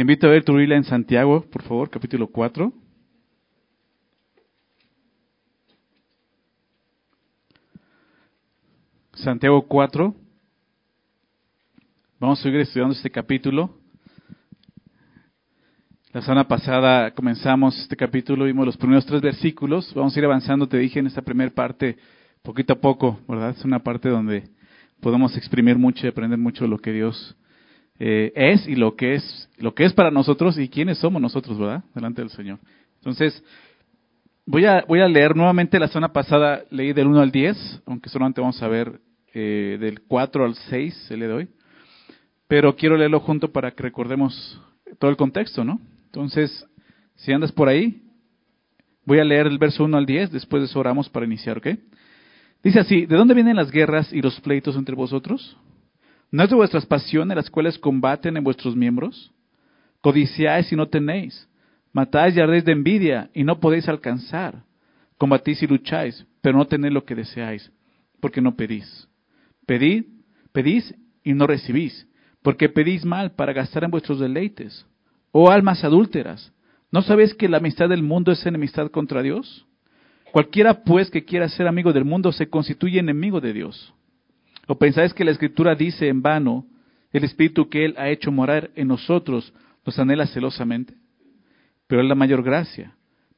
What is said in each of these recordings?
Te invito a ver tu Biblia en Santiago, por favor, capítulo 4. Santiago 4. Vamos a seguir estudiando este capítulo. La semana pasada comenzamos este capítulo, vimos los primeros tres versículos. Vamos a ir avanzando, te dije, en esta primera parte, poquito a poco, ¿verdad? Es una parte donde podemos exprimir mucho y aprender mucho de lo que Dios eh, es y lo que es, lo que es para nosotros y quiénes somos nosotros, ¿verdad? Delante del Señor. Entonces, voy a, voy a leer nuevamente, la semana pasada leí del 1 al 10, aunque solamente vamos a ver eh, del 4 al 6, se le doy. Pero quiero leerlo junto para que recordemos todo el contexto, ¿no? Entonces, si andas por ahí, voy a leer el verso 1 al 10, después de eso oramos para iniciar, ¿ok? Dice así, ¿de dónde vienen las guerras y los pleitos entre vosotros? ¿No es de vuestras pasiones las cuales combaten en vuestros miembros? Codiciáis y no tenéis, matáis y ardéis de envidia y no podéis alcanzar. Combatís y lucháis, pero no tenéis lo que deseáis, porque no pedís. Pedid, pedís y no recibís, porque pedís mal para gastar en vuestros deleites. Oh almas adúlteras, ¿no sabéis que la amistad del mundo es enemistad contra Dios? Cualquiera pues que quiera ser amigo del mundo se constituye enemigo de Dios. ¿O pensáis que la Escritura dice en vano, el Espíritu que Él ha hecho morar en nosotros nos anhela celosamente? Pero es la mayor gracia.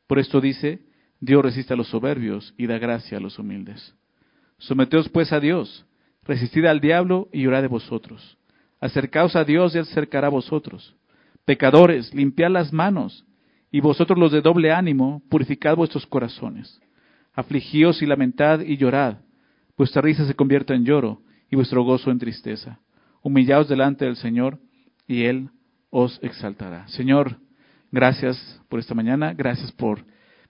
Por esto dice, Dios resiste a los soberbios y da gracia a los humildes. Someteos pues a Dios, resistid al diablo y orad de vosotros. Acercaos a Dios y Él acercará a vosotros. Pecadores, limpiad las manos, y vosotros los de doble ánimo, purificad vuestros corazones. Afligíos y lamentad y llorad. Vuestra risa se convierta en lloro y vuestro gozo en tristeza. Humillaos delante del Señor y Él os exaltará. Señor, gracias por esta mañana, gracias por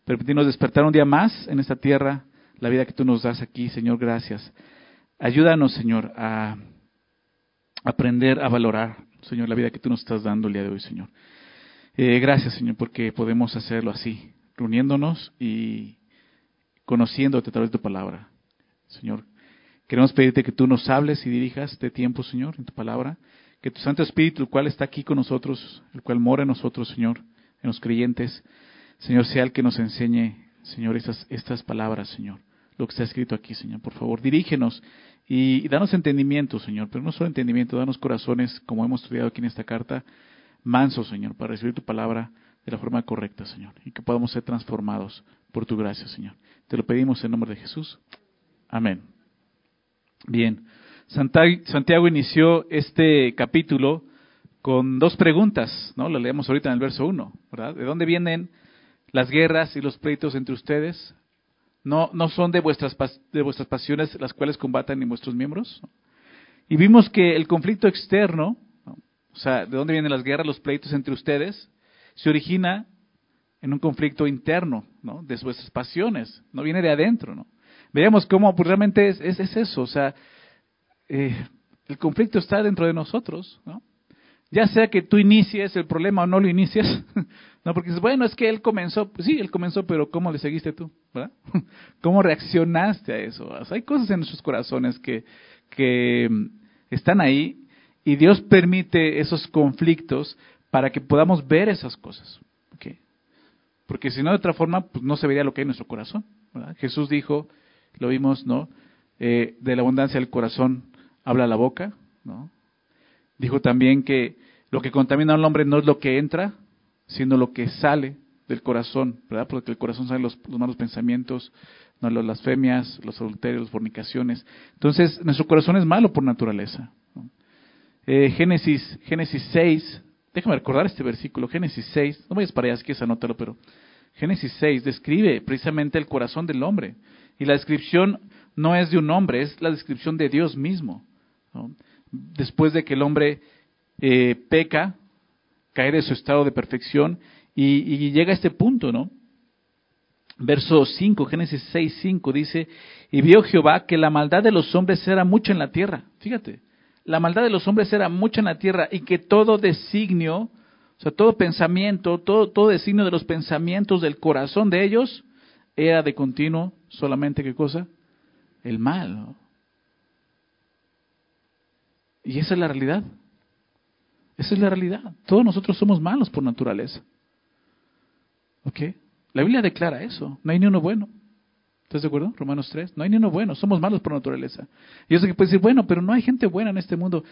permitirnos despertar un día más en esta tierra, la vida que tú nos das aquí, Señor, gracias. Ayúdanos, Señor, a aprender a valorar Señor, la vida que tú nos estás dando el día de hoy, Señor. Eh, gracias, Señor, porque podemos hacerlo así, reuniéndonos y conociéndote a través de tu palabra. Señor, queremos pedirte que tú nos hables y dirijas este tiempo, Señor, en tu palabra. Que tu Santo Espíritu, el cual está aquí con nosotros, el cual mora en nosotros, Señor, en los creyentes, Señor, sea el que nos enseñe, Señor, estas, estas palabras, Señor, lo que está escrito aquí, Señor. Por favor, dirígenos y, danos entendimiento, Señor, pero no solo entendimiento, danos corazones, como hemos estudiado aquí en esta carta, mansos, Señor, para recibir tu palabra de la forma correcta, Señor, y que podamos ser transformados por tu gracia, Señor. Te lo pedimos en nombre de Jesús. Amén. Bien, Santiago inició este capítulo con dos preguntas, ¿no? Lo leemos ahorita en el verso 1, ¿verdad? ¿De dónde vienen las guerras y los pleitos entre ustedes? No, no son de vuestras, de vuestras pasiones las cuales combatan en vuestros miembros. Y vimos que el conflicto externo, o sea, de dónde vienen las guerras, los pleitos entre ustedes, se origina en un conflicto interno, ¿no? De vuestras pasiones, no viene de adentro, ¿no? Veamos cómo pues, realmente es, es, eso, o sea, eh, el conflicto está dentro de nosotros, ¿no? Ya sea que tú inicies el problema o no lo inicies, no, porque dices, bueno, es que él comenzó, pues sí, él comenzó, pero ¿cómo le seguiste tú? ¿verdad? ¿Cómo reaccionaste a eso? hay cosas en nuestros corazones que, que mm, están ahí y Dios permite esos conflictos para que podamos ver esas cosas. Porque si no, de otra forma, pues no se vería lo que hay en nuestro corazón. ¿verdad? Jesús dijo, lo vimos, ¿no? Eh, de la abundancia del corazón habla la boca, ¿no? Dijo también que lo que contamina al hombre no es lo que entra, sino lo que sale del corazón, ¿verdad? Porque del corazón salen los, malos pensamientos, no las blasfemias, los adulterios, las fornicaciones. Entonces, nuestro corazón es malo por naturaleza. Eh, Génesis, Génesis 6, déjame recordar este versículo, Génesis 6, no vayas para allá si quieres anótalo, pero Génesis 6 describe precisamente el corazón del hombre. Y la descripción no es de un hombre, es la descripción de Dios mismo. Después de que el hombre eh, peca, cae de su estado de perfección y, llega a este punto, ¿no? Verso 5, Génesis 6, 5 dice, y vio Jehová que la maldad de los hombres era mucho en la tierra. Fíjate, la maldad de los hombres era mucho en la tierra y que todo designio, o sea, todo pensamiento, todo, todo designio de los pensamientos del corazón de ellos era de continuo solamente qué cosa? El mal. Y esa es la realidad. Esa es la realidad. Todos nosotros somos malos por naturaleza. ¿Ok? La Biblia declara eso. No hay ni uno bueno. ¿Estás de acuerdo? Romanos 3. No hay ni uno bueno. Somos malos por naturaleza. Y sé que puede decir, bueno, pero no hay gente buena en este mundo.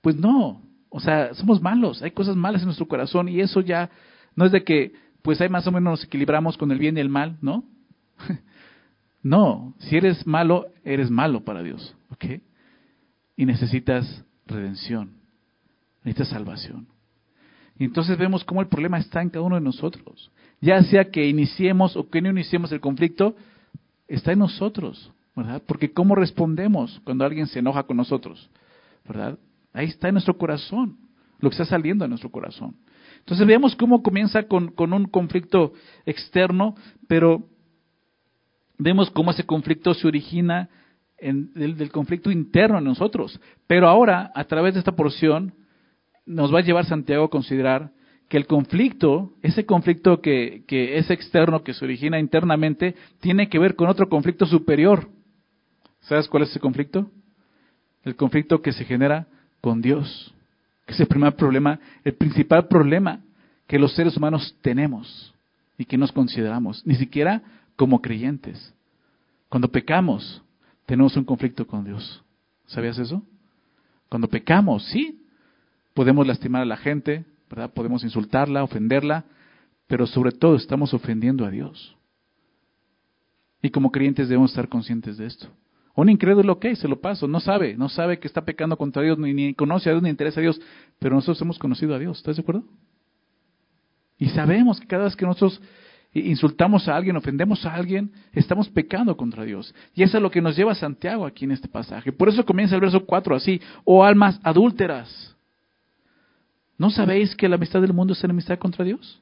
Pues no. O sea, somos malos. Hay cosas malas en nuestro corazón y eso ya no es de que, pues hay más o menos nos equilibramos con el bien y el mal, ¿no? no. Si eres malo, eres malo para Dios. ¿Ok? Y necesitas redención. Necesitas salvación. Y entonces vemos cómo el problema está en cada uno de nosotros. Ya sea que iniciemos o que no iniciemos el conflicto, está en nosotros, ¿verdad? Porque cómo respondemos cuando alguien se enoja con nosotros, ¿verdad? Ahí está en nuestro corazón, lo que está saliendo de nuestro corazón. Entonces veamos cómo comienza con, con un conflicto externo, pero vemos cómo ese conflicto se origina en, del, del conflicto interno en nosotros. Pero ahora, a través de esta porción, nos va a llevar Santiago a considerar que el conflicto, ese conflicto que, que, es externo, que se origina internamente, tiene que ver con otro conflicto superior. ¿Sabes cuál es ese conflicto? El conflicto que se genera con Dios, que es el primer problema, el principal problema que los seres humanos tenemos y que nos consideramos, ni siquiera como creyentes. Cuando pecamos, tenemos un conflicto con Dios. ¿Sabías eso? Cuando pecamos, sí, podemos lastimar a la gente, ¿verdad? Podemos insultarla, ofenderla, pero sobre todo estamos ofendiendo a Dios. Y como creyentes debemos estar conscientes de esto. Un incrédulo, ok, se lo paso, no sabe, no sabe que está pecando contra Dios, ni, ni conoce a Dios, ni interesa a Dios, pero nosotros hemos conocido a Dios, ¿estás de acuerdo? Y sabemos que cada vez que nosotros insultamos a alguien, ofendemos a alguien, estamos pecando contra Dios. Y eso es lo que nos lleva a Santiago aquí en este pasaje. Por eso comienza el verso 4 así, oh almas adúlteras. ¿No sabéis que la amistad del mundo es enemistad contra Dios?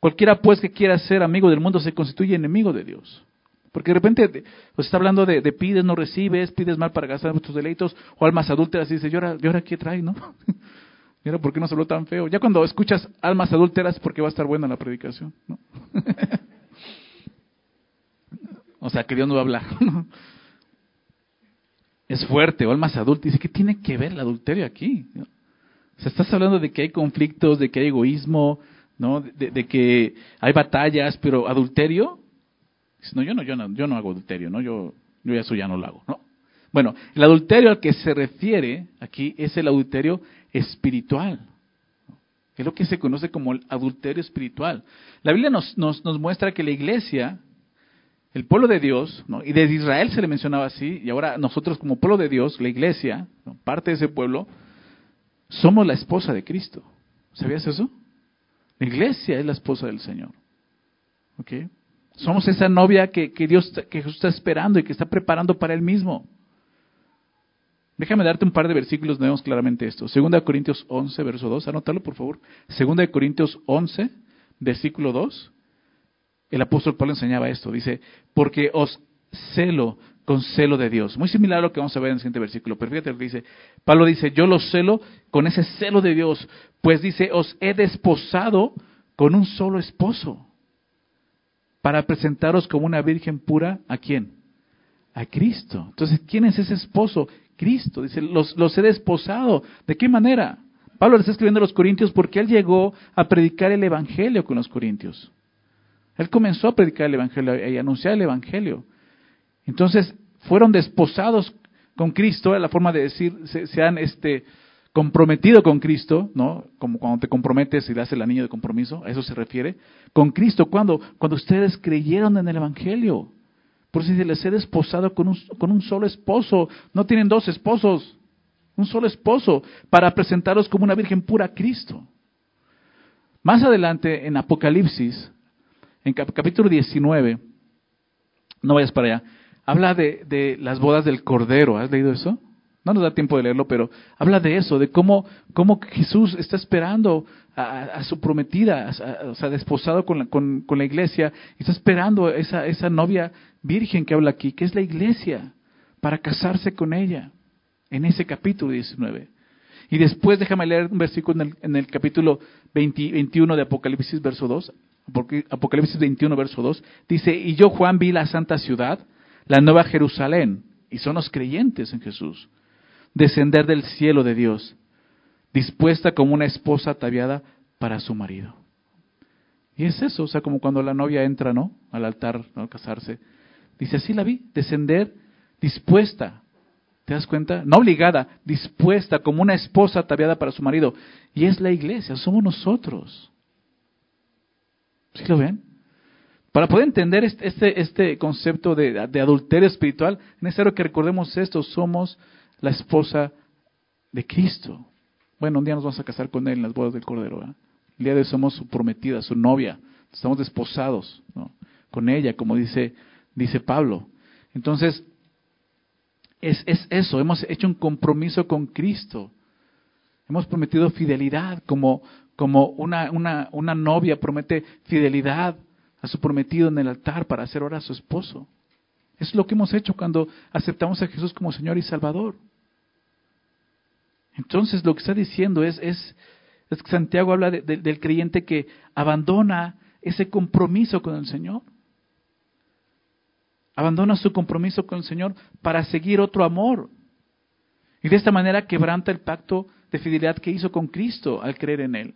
Cualquiera pues que quiera ser amigo del mundo se constituye enemigo de Dios. Porque de repente pues está hablando de, pides, no recibes, pides mal para gastar tus deleitos, o almas adúlteras y dice, ¿y ahora, ¿y ahora qué trae, no? Mira, ¿por qué no se habló tan feo? Ya cuando escuchas almas adúlteras, porque va a estar buena la predicación, ¿no? o sea, que Dios no va a hablar. es fuerte, almas adúlteras. Dice, ¿qué tiene que ver el adulterio aquí? O sea, estás hablando de que hay conflictos, de que hay egoísmo, ¿no? De, que hay batallas, pero adulterio. No, yo no, yo no, yo no hago adulterio, ¿no? Yo, yo eso ya no lo hago, ¿no? Bueno, el adulterio al que se refiere aquí es el adulterio espiritual. Es lo que se conoce como el adulterio espiritual. La Biblia nos, nos, nos muestra que la iglesia, el pueblo de Dios, y desde Israel se le mencionaba así, y ahora nosotros como pueblo de Dios, la iglesia, parte de ese pueblo, somos la esposa de Cristo. ¿Sabías eso? La iglesia es la esposa del Señor. ¿Ok? Somos esa novia que, Dios que Jesús está esperando y que está preparando para Él mismo. Déjame darte un par de versículos donde vemos claramente esto. Segunda de Corintios 11, verso 2. Anótalo, por favor. Segunda de Corintios 11, versículo 2. El apóstol Pablo enseñaba esto. Dice, porque os celo con celo de Dios. Muy similar a lo que vamos a ver en el siguiente versículo. Pero fíjate que dice. Pablo dice, yo los celo con ese celo de Dios. Pues dice, os he desposado con un solo esposo. Para presentaros como una virgen pura, ¿a quién? A Cristo. Entonces, ¿quién es ese esposo? Cristo. Dice, los, los he desposado. ¿De qué manera? Pablo le está escribiendo a los corintios porque él llegó a predicar el Evangelio con los corintios. Él comenzó a predicar el Evangelio y a anunciar el Evangelio. Entonces, fueron desposados con Cristo, es la forma de decir, se, han este, comprometido con Cristo, ¿no? Como cuando te comprometes y das el anillo de compromiso, a eso se refiere. Con Cristo, ¿cuándo? Cuando ustedes creyeron en el Evangelio. Por eso se les he desposado con un, con un solo esposo. No tienen dos esposos, un solo esposo, para presentaros como una virgen pura a Cristo. Más adelante, en Apocalipsis, en capítulo 19, no vayas para allá, habla de, de, las bodas del Cordero. ¿Has leído eso? No nos da tiempo de leerlo, pero habla de eso, de cómo, cómo Jesús está esperando a, su prometida, o sea, desposado con la, con, con la iglesia, y está esperando esa, esa novia virgen que habla aquí, que es la iglesia, para casarse con ella, en ese capítulo 19. Y después déjame leer un versículo en el, en el capítulo 21 de Apocalipsis, verso 2. Apocalipsis 21, verso 2. Dice, y yo Juan vi la santa ciudad la nueva Jerusalén, y son los creyentes en Jesús, descender del cielo de Dios, dispuesta como una esposa ataviada para su marido. Y es eso, o sea, como cuando la novia entra, ¿no? Al altar, ¿no? Al casarse. Dice, así la vi, descender dispuesta. ¿Te das cuenta? No obligada, dispuesta como una esposa ataviada para su marido. Y es la iglesia, somos nosotros. ¿Sí lo ven? Para poder entender este, este, este concepto de, adulterio espiritual, es necesario que recordemos esto, somos la esposa de Cristo. Bueno, un día nos vamos a casar con Él en las bodas del Cordero. El día de hoy somos su prometida, su novia. Estamos desposados con ella, como dice, dice Pablo. Entonces, es, es eso, hemos hecho un compromiso con Cristo. Hemos prometido fidelidad, como, como una, una, una novia promete fidelidad a su prometido en el altar para hacer hora a su esposo. Es lo que hemos hecho cuando aceptamos a Jesús como Señor y Salvador. Entonces lo que está diciendo es, es, es que Santiago habla del creyente que abandona ese compromiso con el Señor. Abandona su compromiso con el Señor para seguir otro amor. Y de esta manera quebranta el pacto de fidelidad que hizo con Cristo al creer en Él.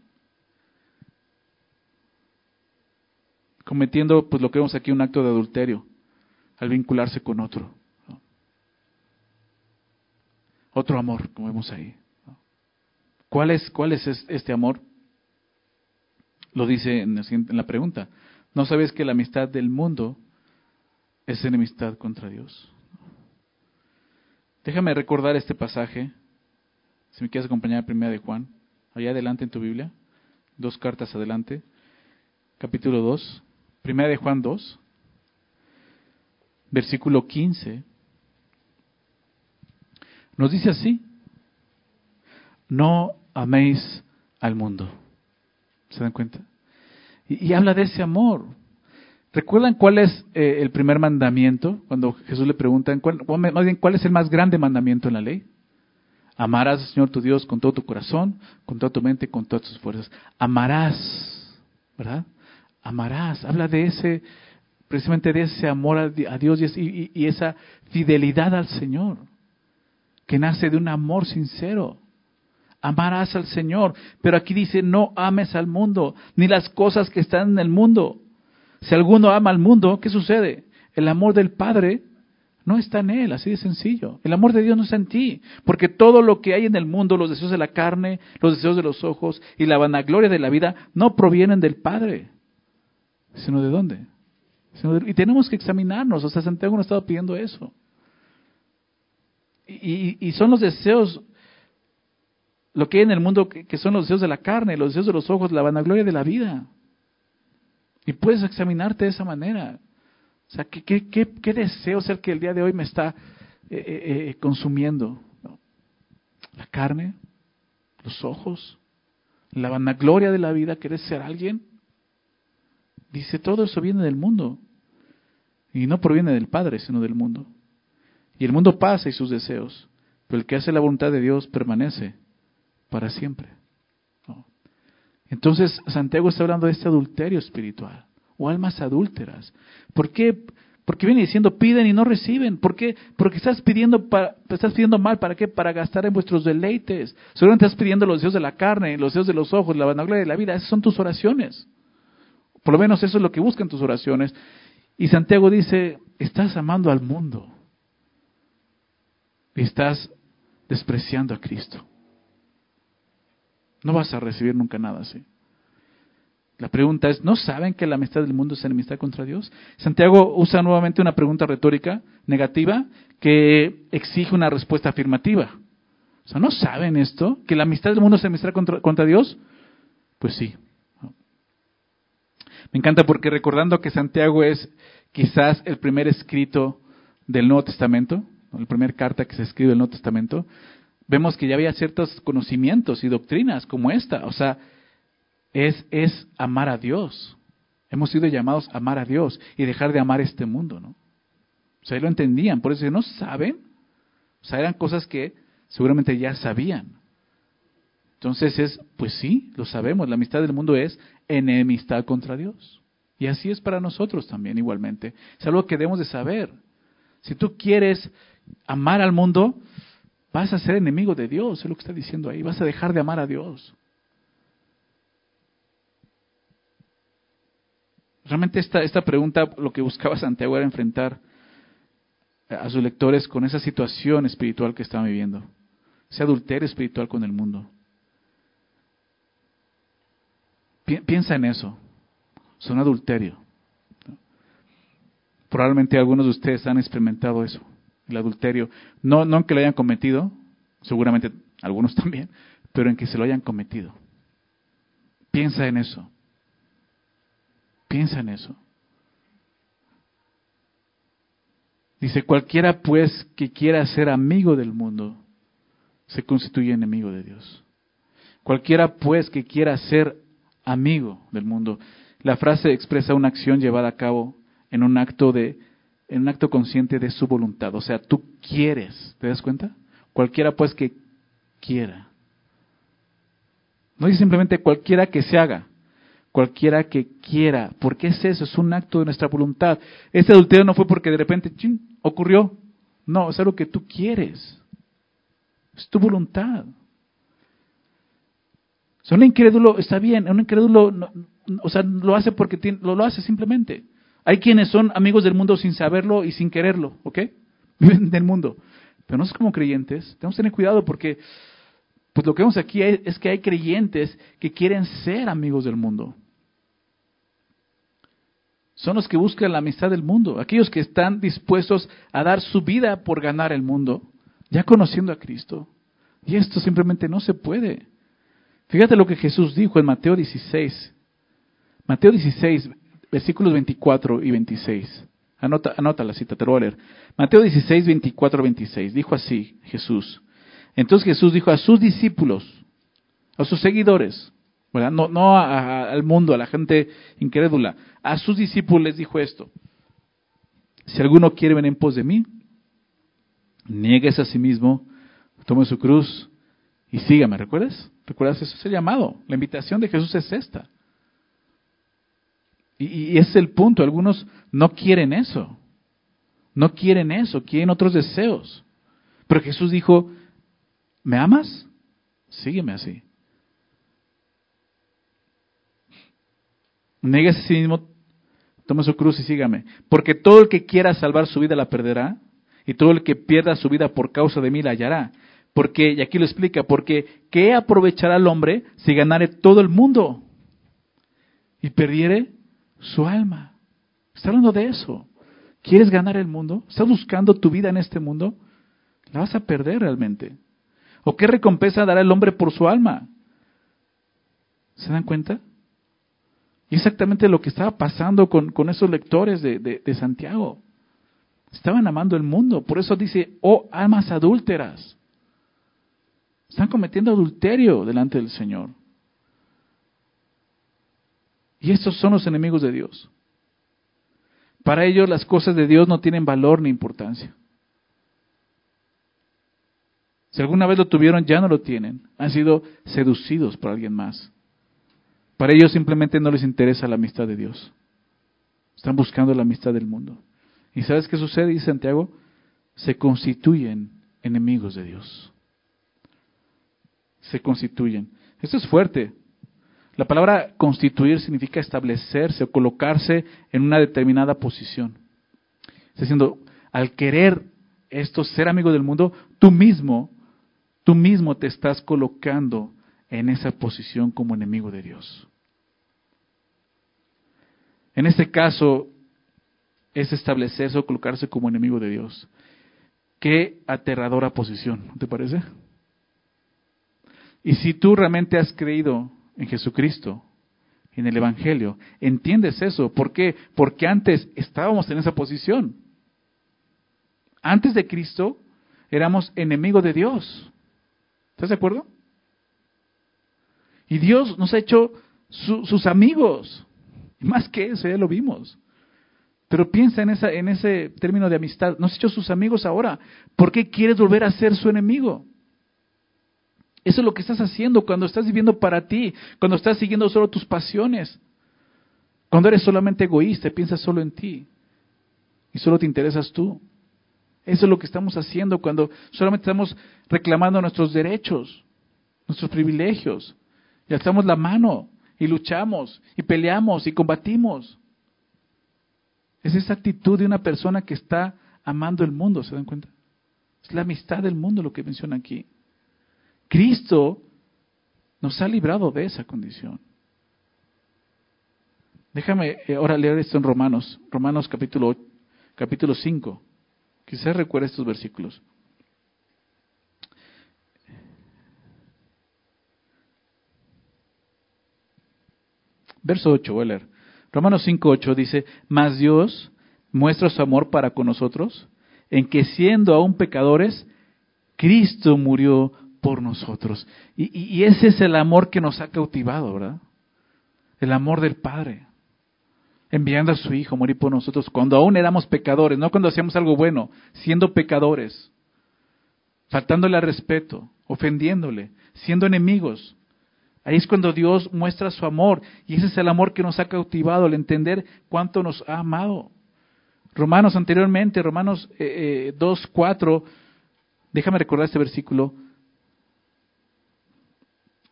Cometiendo, pues lo que vemos aquí, un acto de adulterio al vincularse con otro. Otro amor, como vemos ahí. ¿Cuál es, cuál es este amor? Lo dice en la pregunta. ¿No sabes que la amistad del mundo es enemistad contra Dios? Déjame recordar este pasaje. Si me quieres acompañar primera de Juan, allá adelante en tu Biblia, dos cartas adelante, capítulo 2, primera de Juan 2, versículo 15. Nos dice así, no améis al mundo. ¿Se dan cuenta? Y, habla de ese amor. ¿Recuerdan cuál es eh, el primer mandamiento? Cuando Jesús le pregunta, ¿cuál, más bien, ¿cuál es el más grande mandamiento en la ley? Amarás al Señor tu Dios con todo tu corazón, con toda tu mente, con todas tus fuerzas. Amarás, ¿verdad? Amarás. Habla de ese, precisamente de ese amor a, Dios y, y esa fidelidad al Señor, que nace de un amor sincero amarás al Señor. Pero aquí dice, no ames al mundo, ni las cosas que están en el mundo. Si alguno ama al mundo, ¿qué sucede? El amor del Padre no está en él, así de sencillo. El amor de Dios no está en ti, porque todo lo que hay en el mundo, los deseos de la carne, los deseos de los ojos y la vanagloria de la vida, no provienen del Padre, sino de dónde. Y tenemos que examinarnos, o sea, Santiago no estaba pidiendo eso. Y, son los deseos lo que hay en el mundo que, son los deseos de la carne, los deseos de los ojos, la vanagloria de la vida. Y puedes examinarte de esa manera. O sea, ¿qué, deseo es el que el día de hoy me está eh, eh, eh, consumiendo? La carne, los ojos, la vanagloria de la vida, ¿querés ser alguien? Dice, todo eso viene del mundo. Y no proviene del Padre, sino del mundo. Y el mundo pasa y sus deseos, pero el que hace la voluntad de Dios permanece para siempre. Entonces, Santiago está hablando de este adulterio espiritual o almas adúlteras. ¿Por qué? Porque viene diciendo piden y no reciben. ¿Por qué? Porque estás pidiendo, para, estás pidiendo mal. ¿Para qué? Para gastar en vuestros deleites. Seguramente estás pidiendo los deseos de la carne, los deseos de los ojos, la vanagloria de la vida. Esas son tus oraciones. Por lo menos eso es lo que buscan tus oraciones. Y Santiago dice, estás amando al mundo. Y estás despreciando a Cristo. No vas a recibir nunca nada así. La pregunta es, ¿no saben que la amistad del mundo es enemistad contra Dios? Santiago usa nuevamente una pregunta retórica negativa que exige una respuesta afirmativa. O sea, ¿no saben esto? ¿Que la amistad del mundo es enemistad contra, contra Dios? Pues sí. Me encanta porque recordando que Santiago es quizás el primer escrito del Nuevo Testamento, la primera carta que se escribe del Nuevo Testamento, vemos que ya había ciertos conocimientos y doctrinas como esta. O sea, es, es amar a Dios. Hemos sido llamados a amar a Dios y dejar de amar este mundo, ¿no? O sea, lo entendían, por eso no saben. O sea, eran cosas que seguramente ya sabían. Entonces es, pues sí, lo sabemos, la amistad del mundo es enemistad contra Dios. Y así es para nosotros también igualmente. Es algo que debemos de saber. Si tú quieres amar al mundo, vas a ser enemigo de Dios, es lo que está diciendo ahí, vas a dejar de amar a Dios. Realmente esta, esta pregunta lo que buscaba Santiago era enfrentar a sus lectores con esa situación espiritual que estaban viviendo, ese adulterio espiritual con el mundo. Piensa en eso, es un adulterio. Probablemente algunos de ustedes han experimentado eso, el adulterio. No, no en que lo hayan cometido, seguramente algunos también, pero en que se lo hayan cometido. Piensa en eso. Piensa en eso. Dice, cualquiera pues que quiera ser amigo del mundo, se constituye enemigo de Dios. Cualquiera pues que quiera ser amigo del mundo. La frase expresa una acción llevada a cabo en un acto de en un acto consciente de su voluntad, o sea, tú quieres, ¿te das cuenta? Cualquiera pues que quiera. No dice simplemente cualquiera que se haga, cualquiera que quiera, porque es eso, es un acto de nuestra voluntad. Este adulterio no fue porque de repente ocurrió, no, es algo que tú quieres, es tu voluntad. O un incrédulo está bien, un incrédulo, o sea, lo hace porque lo, lo hace simplemente. Hay quienes son amigos del mundo sin saberlo y sin quererlo, ¿ok? Viven del mundo. Pero no es como creyentes. Tenemos que tener cuidado porque pues lo que vemos aquí es que hay creyentes que quieren ser amigos del mundo. Son los que buscan la amistad del mundo, aquellos que están dispuestos a dar su vida por ganar el mundo, ya conociendo a Cristo. Y esto simplemente no se puede. Fíjate lo que Jesús dijo en Mateo 16. Mateo 16, versículos 24 y 26. Anota, anota la cita, te lo voy a leer. Mateo 16, 24, 26. Dijo así Jesús. Entonces Jesús dijo a sus discípulos, a sus seguidores, no, no al mundo, a la gente incrédula, a sus discípulos les dijo esto. Si alguno quiere venir en pos de mí, nieguese a sí mismo, tome su cruz y sígame. ¿Recuerdas? ¿Recuerdas? Eso es el llamado. La invitación de Jesús es esta. Y, ese es el punto. Algunos no quieren eso. No quieren eso, quieren otros deseos. Pero Jesús dijo, ¿me amas? Sígueme así. Néguese a sí mismo, tome su cruz y sígame. Porque todo el que quiera salvar su vida la perderá, y todo el que pierda su vida por causa de mí la hallará. Porque, y aquí lo explica, porque ¿qué aprovechará el hombre si ganare todo el mundo y perdiere su alma. Está hablando de eso. ¿Quieres ganar el mundo? ¿Estás buscando tu vida en este mundo? La vas a perder realmente. ¿O qué recompensa dará el hombre por su alma? ¿Se dan cuenta? Y exactamente lo que estaba pasando con, esos lectores de, de Santiago. Estaban amando el mundo. Por eso dice, oh almas adúlteras. Están cometiendo adulterio delante del Señor. Y estos son los enemigos de Dios. Para ellos las cosas de Dios no tienen valor ni importancia. Si alguna vez lo tuvieron, ya no lo tienen. Han sido seducidos por alguien más. Para ellos simplemente no les interesa la amistad de Dios. Están buscando la amistad del mundo. ¿Y sabes qué sucede? Dice Santiago, se constituyen enemigos de Dios. Se constituyen. Esto es fuerte. La palabra constituir significa establecerse o colocarse en una determinada posición. Está diciendo, al querer esto, ser amigo del mundo, tú mismo, tú mismo te estás colocando en esa posición como enemigo de Dios. En este caso, es establecerse o colocarse como enemigo de Dios. Qué aterradora posición, ¿no te parece? Y si tú realmente has creído en Jesucristo, en el Evangelio. ¿Entiendes eso? ¿Por qué? Porque antes estábamos en esa posición. Antes de Cristo éramos enemigos de Dios. ¿Estás de acuerdo? Y Dios nos ha hecho sus amigos. más que eso, ya lo vimos. Pero piensa en, esa, en ese término de amistad. Nos ha hecho sus amigos ahora. ¿Por qué quieres volver a ser su enemigo? Eso es lo que estás haciendo cuando estás viviendo para ti, cuando estás siguiendo solo tus pasiones, cuando eres solamente egoísta y piensas solo en ti y solo te interesas tú. Eso es lo que estamos haciendo cuando solamente estamos reclamando nuestros derechos, nuestros privilegios. Y alzamos la mano y luchamos y peleamos y combatimos. Es esa actitud de una persona que está amando el mundo, ¿se dan cuenta? Es la amistad del mundo lo que menciona aquí. Cristo nos ha librado de esa condición. Déjame eh, ahora leer esto en Romanos, Romanos capítulo, capítulo 5. Quizás recuerde estos versículos. Verso 8, voy a leer. Romanos 5, 8 dice, mas Dios muestra su amor para con nosotros en que siendo aún pecadores, Cristo murió por nosotros. Y, ese es el amor que nos ha cautivado, ¿verdad? El amor del Padre. Enviando a su Hijo a morir por nosotros cuando aún éramos pecadores, no cuando hacíamos algo bueno, siendo pecadores, faltándole al respeto, ofendiéndole, siendo enemigos. Ahí es cuando Dios muestra su amor y ese es el amor que nos ha cautivado, el entender cuánto nos ha amado. Romanos anteriormente, Romanos eh, 2, eh, 4, déjame recordar este versículo.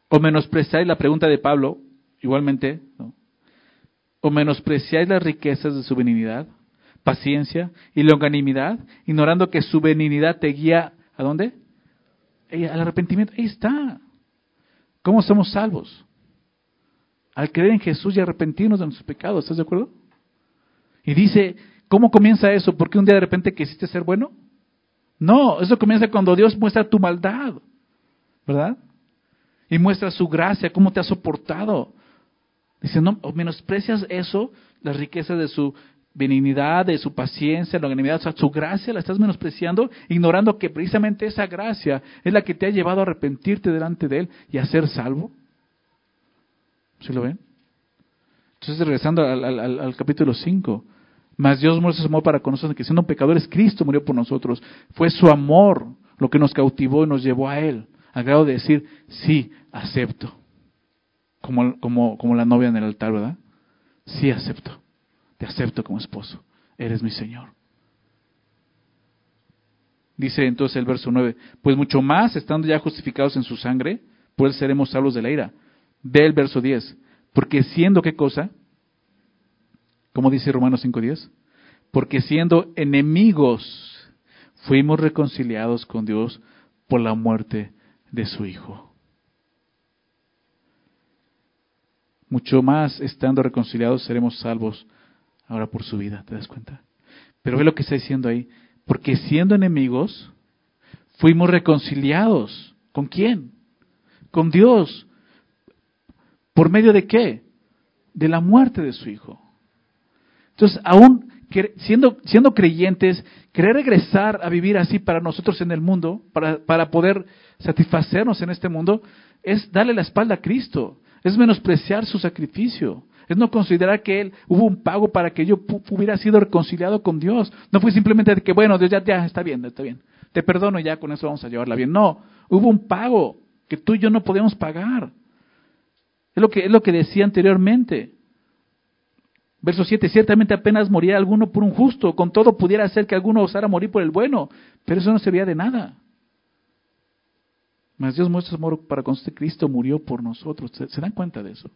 O menospreciáis la pregunta de Pablo, igualmente, o menospreciáis las riquezas de su benignidad, paciencia y longanimidad, ignorando que su benignidad te guía a dónde? Al arrepentimiento. Ahí está. ¿Cómo somos salvos? Al creer en Jesús y arrepentirnos de nuestros pecados, ¿estás de acuerdo? Y dice, ¿Cómo comienza eso? ¿Por qué un día de repente quisiste ser bueno? No, eso comienza cuando Dios muestra tu maldad, ¿verdad? Y muestra su gracia, cómo te ha soportado. Dice, no, menosprecias eso, las riquezas de su benignidad, de su paciencia, longanimidad, o su gracia la estás menospreciando, ignorando que precisamente esa gracia es la que te ha llevado a arrepentirte delante de Él y a ser salvo. ¿Sí lo ven? Entonces, regresando al capítulo 5, mas Dios muestra su amor para con nosotros, que siendo pecadores, Cristo murió por nosotros. Fue su amor lo que nos cautivó y nos llevó a Él, al grado de decir, sí, acepto. Como, como, como la novia en el altar, ¿verdad? Sí, acepto. Te acepto como esposo. Eres mi Señor. Dice entonces el verso 9, pues mucho más, estando ya justificados en su sangre, pues seremos salvos de la ira. Ve el verso 10, porque siendo qué cosa? ¿Cómo dice Romanos 5.10? Porque siendo enemigos, fuimos reconciliados con Dios por la muerte de su Hijo. Mucho más estando reconciliados seremos salvos ahora por su vida, ¿te das cuenta? Pero ve lo que está diciendo ahí. Porque siendo enemigos, fuimos reconciliados. ¿Con quién? Con Dios. ¿Por medio de qué? De la muerte de su Hijo. Entonces, aún siendo, creyentes, querer regresar a vivir así para nosotros en el mundo, para, poder satisfacernos en este mundo, es darle la espalda a Cristo, es menospreciar su sacrificio, es no considerar que Él hubo un pago para que yo hubiera sido reconciliado con Dios. No fue simplemente de que, bueno, Dios ya, ya está bien, está bien, te perdono y ya con eso vamos a llevarla bien. No, hubo un pago que tú y yo no podíamos pagar. Es lo que, es lo que decía anteriormente. Verso 7, ciertamente apenas moría alguno por un justo, con todo pudiera ser que alguno osara morir por el bueno, pero eso no servía de nada. Mas Dios muestra su amor para con este Cristo murió por nosotros. ¿Se, dan cuenta de eso?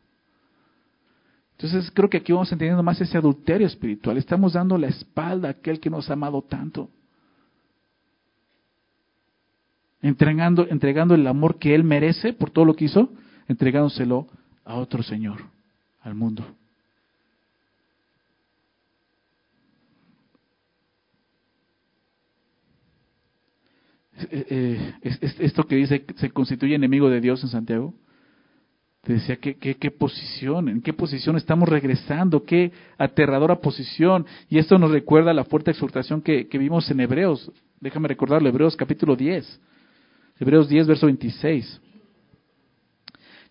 Entonces creo que aquí vamos entendiendo más ese adulterio espiritual. Estamos dando la espalda a aquel que nos ha amado tanto. Entregando, entregando el amor que Él merece por todo lo que hizo, entregándoselo a otro Señor, al mundo. Eh, eh, esto que dice se constituye enemigo de Dios en Santiago. Te decía, ¿qué, qué, posición? ¿En qué posición estamos regresando? ¿Qué aterradora posición? Y esto nos recuerda la fuerte exhortación que, vimos en Hebreos. Déjame recordarlo, Hebreos capítulo 10. Hebreos 10, verso 26.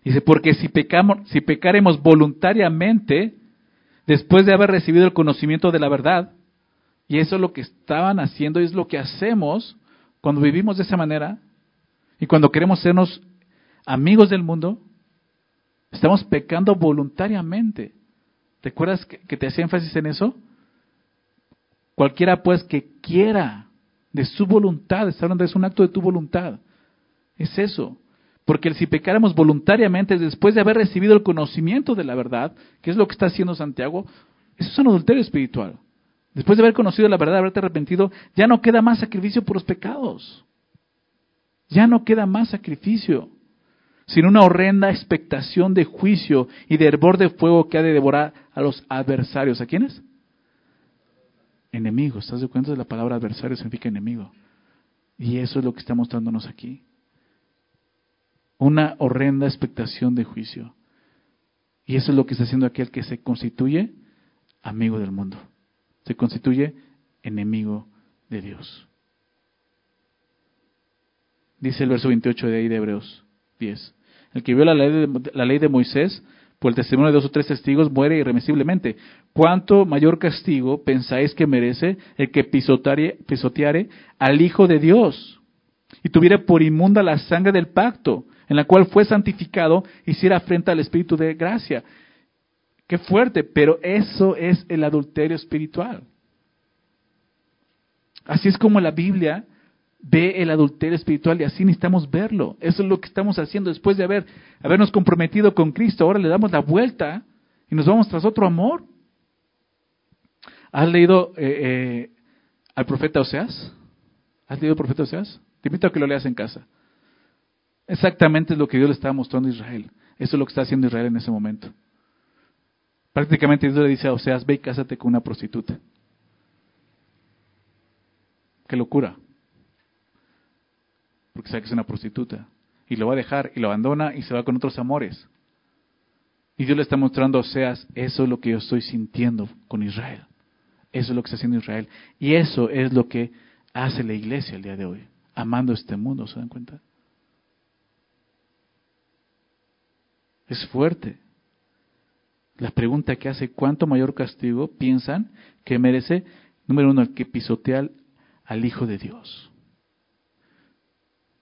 Dice, porque si, pecamos, si pecaremos voluntariamente, después de haber recibido el conocimiento de la verdad, y eso es lo que estaban haciendo es lo que hacemos, cuando vivimos de esa manera y cuando queremos sernos amigos del mundo, estamos pecando voluntariamente. ¿Recuerdas que, que te hacía énfasis en eso? Cualquiera pues que quiera de su voluntad, está hablando, es un acto de tu voluntad. Es eso. Porque si pecáramos voluntariamente después de haber recibido el conocimiento de la verdad, que es lo que está haciendo Santiago, eso es un adulterio espiritual. Después de haber conocido la verdad, haberte arrepentido, ya no queda más sacrificio por los pecados. Ya no queda más sacrificio, sino una horrenda expectación de juicio y de hervor de fuego que ha de devorar a los adversarios. ¿A quiénes? Enemigos. ¿Estás de cuenta de la palabra adversario significa enemigo? Y eso es lo que está mostrándonos aquí. Una horrenda expectación de juicio. Y eso es lo que está haciendo aquel que se constituye amigo del mundo. Se constituye enemigo de Dios. Dice el verso 28 de ahí de Hebreos 10. El que vio la ley de, la ley de Moisés por el testimonio de dos o tres testigos muere irremisiblemente. ¿Cuánto mayor castigo pensáis que merece el que pisoteare al Hijo de Dios y tuviera por inmunda la sangre del pacto, en la cual fue santificado, hiciera frente al Espíritu de gracia? Qué fuerte, pero eso es el adulterio espiritual. Así es como la Biblia ve el adulterio espiritual y así necesitamos verlo. Eso es lo que estamos haciendo después de haber, habernos comprometido con Cristo. Ahora le damos la vuelta y nos vamos tras otro amor. ¿Has leído eh, eh, al profeta Oseas? ¿Has leído al profeta Oseas? Te invito a que lo leas en casa. Exactamente es lo que Dios le estaba mostrando a Israel. Eso es lo que está haciendo Israel en ese momento. Prácticamente Dios le dice a Oseas, ve y cásate con una prostituta. Qué locura porque sabe que es una prostituta. Y lo va a dejar y lo abandona y se va con otros amores. Y Dios le está mostrando a Oseas, eso es lo que yo estoy sintiendo con Israel. Eso es lo que está haciendo Israel. Y eso es lo que hace la iglesia el día de hoy, amando este mundo, ¿se dan cuenta? Es fuerte. La pregunta que hace, ¿cuánto mayor castigo piensan que merece, número uno, el que pisotea al Hijo de Dios?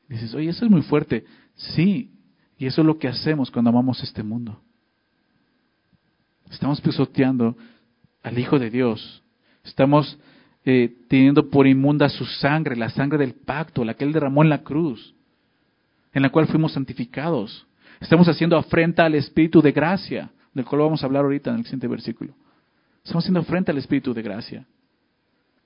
Dices, oye, eso es muy fuerte. Sí, y eso es lo que hacemos cuando amamos este mundo. Estamos pisoteando al Hijo de Dios. Estamos eh, teniendo por inmunda su sangre, la sangre del pacto, la que Él derramó en la cruz, en la cual fuimos santificados. Estamos haciendo afrenta al Espíritu de gracia, del cual vamos a hablar ahorita en el siguiente versículo. Estamos haciendo afrenta al Espíritu de gracia.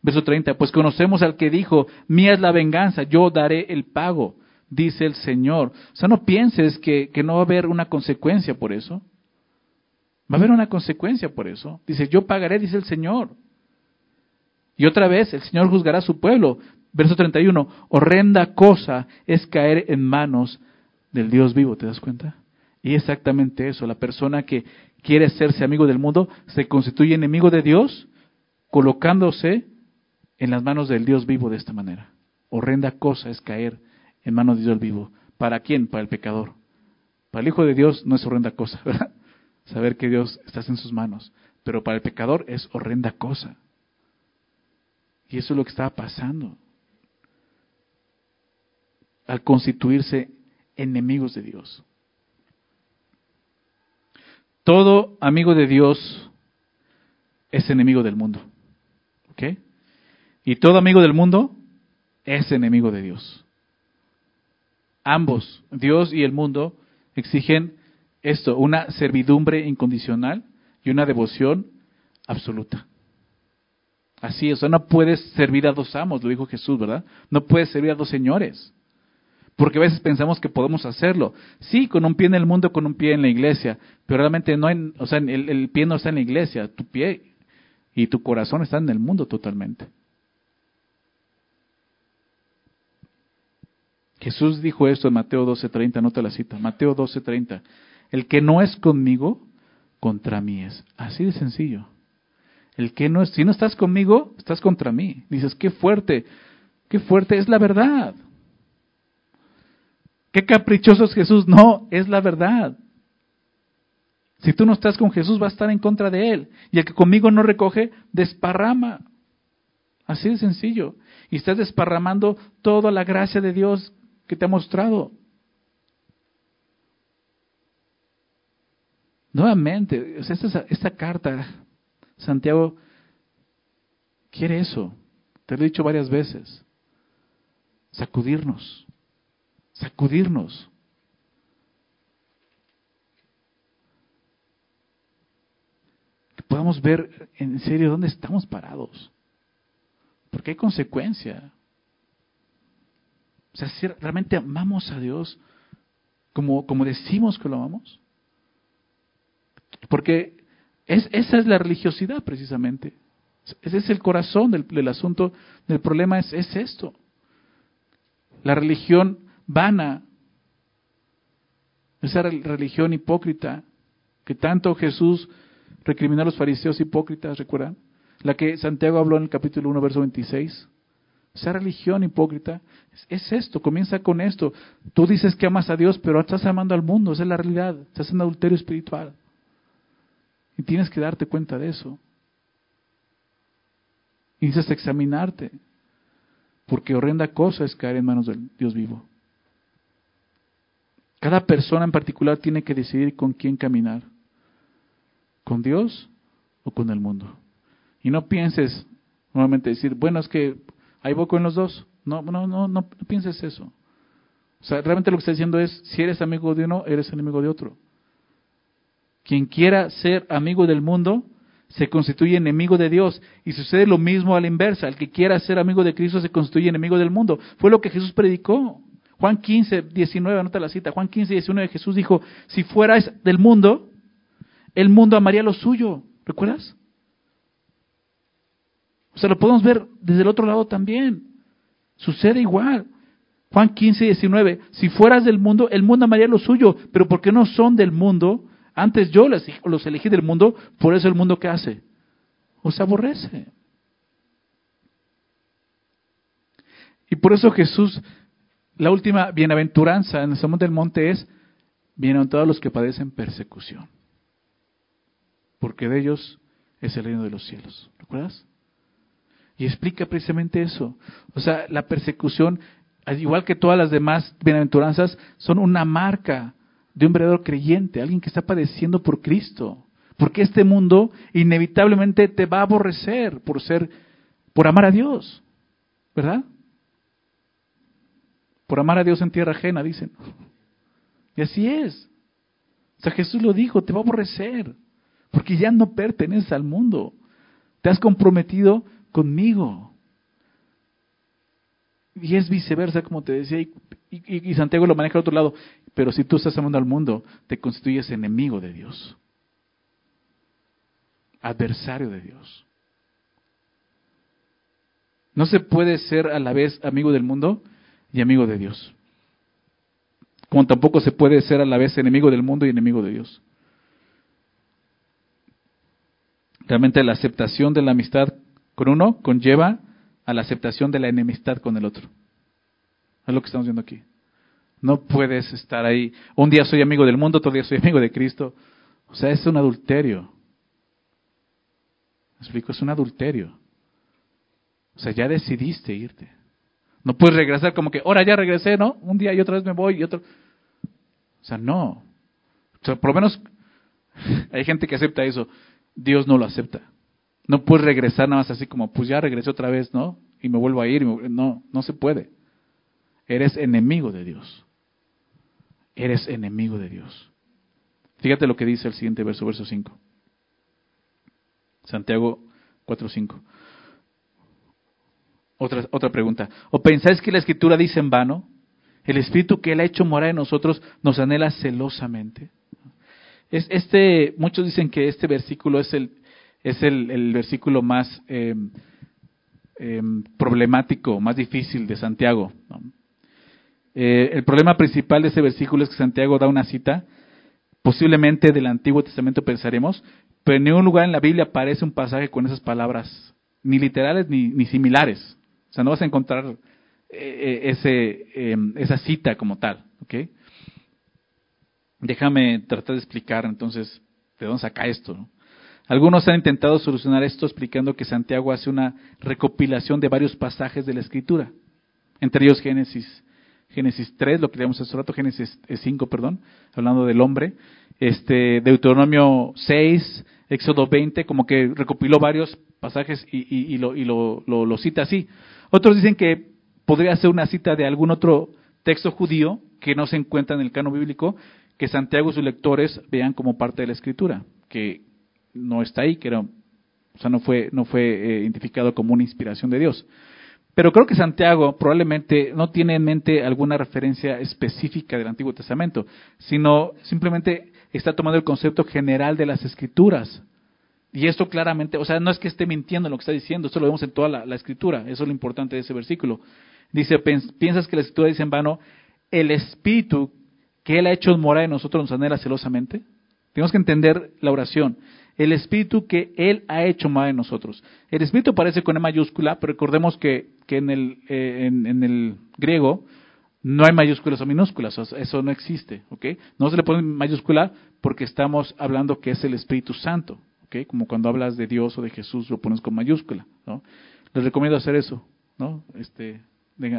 Verso 30, pues conocemos al que dijo, mía es la venganza, yo daré el pago, dice el Señor. O sea, no pienses que, que no va a haber una consecuencia por eso. Va a haber una consecuencia por eso. Dice, yo pagaré, dice el Señor. Y otra vez, el Señor juzgará a su pueblo. Verso 31, horrenda cosa es caer en manos del Dios vivo, ¿te das cuenta? Y exactamente eso, la persona que quiere hacerse amigo del mundo se constituye enemigo de Dios colocándose en las manos del Dios vivo de esta manera. Horrenda cosa es caer en manos de Dios vivo. ¿Para quién? Para el pecador. Para el Hijo de Dios no es horrenda cosa, ¿verdad? Saber que Dios está en sus manos. Pero para el pecador es horrenda cosa. Y eso es lo que estaba pasando. Al constituirse enemigos de Dios. Todo amigo de Dios es enemigo del mundo. ¿Ok? Y todo amigo del mundo es enemigo de Dios. Ambos, Dios y el mundo, exigen esto, una servidumbre incondicional y una devoción absoluta. Así es, no puedes servir a dos amos, lo dijo Jesús, ¿verdad? No puedes servir a dos señores. Porque a veces pensamos que podemos hacerlo. Sí, con un pie en el mundo, con un pie en la iglesia, pero realmente no hay, o sea, el, el pie no está en la iglesia, tu pie y tu corazón están en el mundo totalmente. Jesús dijo esto en Mateo 12:30, nota la cita, Mateo 12:30. El que no es conmigo, contra mí es. Así de sencillo. El que no es, si no estás conmigo, estás contra mí. Dices, qué fuerte, qué fuerte es la verdad. Qué caprichoso es Jesús. No, es la verdad. Si tú no estás con Jesús, va a estar en contra de Él. Y el que conmigo no recoge, desparrama. Así de sencillo. Y estás desparramando toda la gracia de Dios que te ha mostrado. Nuevamente, esta, esta carta, Santiago quiere eso. Te lo he dicho varias veces. sacudirnos, sacudirnos. Que podamos ver en serio dónde estamos parados. Porque hay consecuencia. O sea, si realmente amamos a Dios como, como decimos que lo amamos. Porque es, esa es la religiosidad precisamente. Ese es el corazón del, asunto, del problema es, es esto. La religión vana, esa religión hipócrita que tanto Jesús recriminó a los fariseos hipócritas, ¿recuerdan? La que Santiago habló en el capítulo 1, verso 26. Esa religión hipócrita es, esto, comienza con esto. Tú dices que amas a Dios, pero estás amando al mundo, esa es la realidad, estás en adulterio espiritual. Y tienes que darte cuenta de eso. Y dices examinarte, porque horrenda cosa es caer en manos del Dios vivo. Cada persona en particular tiene que decidir con quién caminar, con Dios o con el mundo. Y no pienses nuevamente decir, bueno, es que hay voy en los dos. No, no, no, no pienses eso. O sea, realmente lo que está diciendo es, si eres amigo de uno, eres enemigo de otro. Quien quiera ser amigo del mundo, se constituye enemigo de Dios. Y sucede lo mismo a la inversa. El que quiera ser amigo de Cristo se constituye enemigo del mundo. Fue lo que Jesús predicó. Juan 15, 19, anota la cita. Juan 15, 19, Jesús dijo, si fueras del mundo, el mundo amaría lo suyo. ¿Recuerdas? O sea, lo podemos ver desde el otro lado también. Sucede igual. Juan 15, 19, si fueras del mundo, el mundo amaría lo suyo, pero porque no son del mundo, antes yo los elegí del mundo, por eso el mundo que hace? Os aborrece. Y por eso Jesús, la última bienaventuranza en el Sermón del Monte es, bienaventurados los que padecen persecución, porque de ellos es el reino de los cielos. ¿Recuerdas? Y explica precisamente eso. O sea, la persecución, al igual que todas las demás bienaventuranzas, son una marca de un verdadero creyente, alguien que está padeciendo por Cristo. Porque este mundo inevitablemente te va a aborrecer por ser, por amar a Dios, ¿verdad? Por amar a Dios en tierra ajena, dicen. Y así es. O sea, Jesús lo dijo, te va a aborrecer, porque ya no perteneces al mundo. Te has comprometido conmigo. Y es viceversa, como te decía, y, y Santiago lo maneja al otro lado. Pero si tú estás amando al mundo, te constituyes enemigo de Dios. Adversario de Dios. No se puede ser a la vez amigo del mundo y amigo de Dios. Como tampoco se puede ser a la vez enemigo del mundo y enemigo de Dios. Realmente la aceptación de la amistad con uno conlleva a la aceptación de la enemistad con el otro. Es lo que estamos viendo aquí. No puedes estar ahí. Un día soy amigo del mundo, otro día soy amigo de Cristo. O sea, es un adulterio. ¿Me explico? Es un adulterio. O sea, ya decidiste irte. No puedes regresar como que, ahora ya regresé, ¿no? Un día y otra vez me voy y otro. O sea, no. O sea, por lo menos hay gente que acepta eso. Dios no lo acepta. No puedes regresar nada más así como, pues ya regresé otra vez, ¿no? Y me vuelvo a ir. No, no se puede. Eres enemigo de Dios eres enemigo de Dios. Fíjate lo que dice el siguiente verso, verso 5. Santiago 4.5. Otra, otra pregunta. ¿O pensáis que la escritura dice en vano? El espíritu que él ha hecho morar en nosotros nos anhela celosamente. Es, este, muchos dicen que este versículo es el, es el, versículo más em, problemático, más difícil de Santiago. Eh, el problema principal de ese versículo es que Santiago da una cita, posiblemente del Antiguo Testamento pensaremos, pero en ningún lugar en la Biblia aparece un pasaje con esas palabras, ni literales ni, similares. O sea, no vas a encontrar eh, eh, ese, em, esa cita como tal. ¿okay? Déjame tratar de explicar entonces de dónde saca esto. Algunos han intentado solucionar esto explicando que Santiago hace una recopilación de varios pasajes de la Escritura, entre ellos Génesis Génesis 3, lo que leíamos hace rato, Génesis 5, perdón, hablando del hombre, este, Deuteronomio 6, Éxodo 20, como que recopiló varios pasajes y, y lo, lo, cita así. Otros dicen que podría ser una cita de algún otro texto judío que no se encuentra en el cano bíblico, que Santiago y sus lectores vean como parte de la escritura, que no está ahí, que o sea, no fue, no fue eh, identificado como una inspiración de Dios. Pero creo que Santiago probablemente no tiene en mente alguna referencia específica del Antiguo Testamento, sino simplemente está tomando el concepto general de las escrituras. Y esto claramente, o sea, no es que esté mintiendo en lo que está diciendo, esto lo vemos en toda la, escritura, eso es lo importante de ese versículo. Dice, piensas que la escritura dice en vano, el espíritu que Él ha hecho morar en nosotros nos anhela celosamente. Tenemos que entender la oración. El espíritu que Él ha hecho morar en nosotros. El espíritu aparece con E mayúscula, pero recordemos que, que en, el, eh, en, el griego no hay mayúsculas o minúsculas, eso no existe, ¿ok? No se le pone mayúscula porque estamos hablando que es el Espíritu Santo, Como cuando hablas de Dios o de Jesús lo pones con mayúscula, ¿no? Les recomiendo hacer eso, ¿no? Este,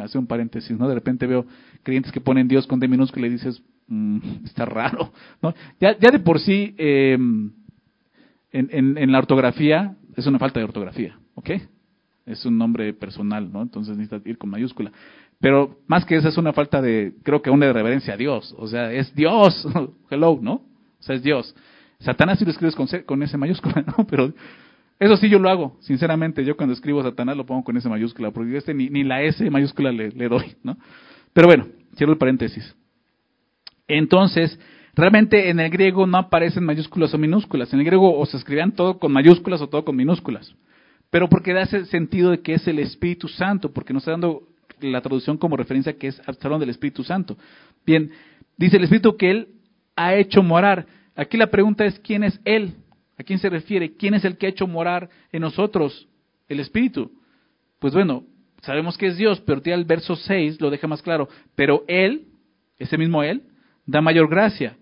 hacer un paréntesis, ¿no? De repente veo creyentes que ponen Dios con D minúscula y dices, mm, está raro, ¿no? Ya, ya de por sí, em, en, en, la ortografía, es una falta de ortografía, ¿ok? Es un nombre personal, ¿no? Entonces necesitas ir con mayúscula. Pero más que eso es una falta de, creo que una de reverencia a Dios. O sea, es Dios. Hello, ¿no? O sea, es Dios. Satanás si lo escribes con, con ese mayúscula, ¿no? Pero eso sí yo lo hago, sinceramente. Yo cuando escribo Satanás lo pongo con ese mayúscula, porque este ni, ni la S mayúscula le, le, doy, ¿no? Pero bueno, cierro el paréntesis. Entonces, realmente en el griego no aparecen mayúsculas o minúsculas. En el griego o se escribían todo con mayúsculas o todo con minúsculas. Pero porque da ese sentido de que es el Espíritu Santo, porque nos está dando la traducción como referencia que es hablando del Espíritu Santo. Bien, dice el Espíritu que Él ha hecho morar. Aquí la pregunta es, ¿quién es Él? ¿A quién se refiere? ¿Quién es el que ha hecho morar en nosotros el Espíritu? Pues bueno, sabemos que es Dios, pero el verso 6 lo deja más claro. Pero Él, ese mismo Él, da mayor gracia.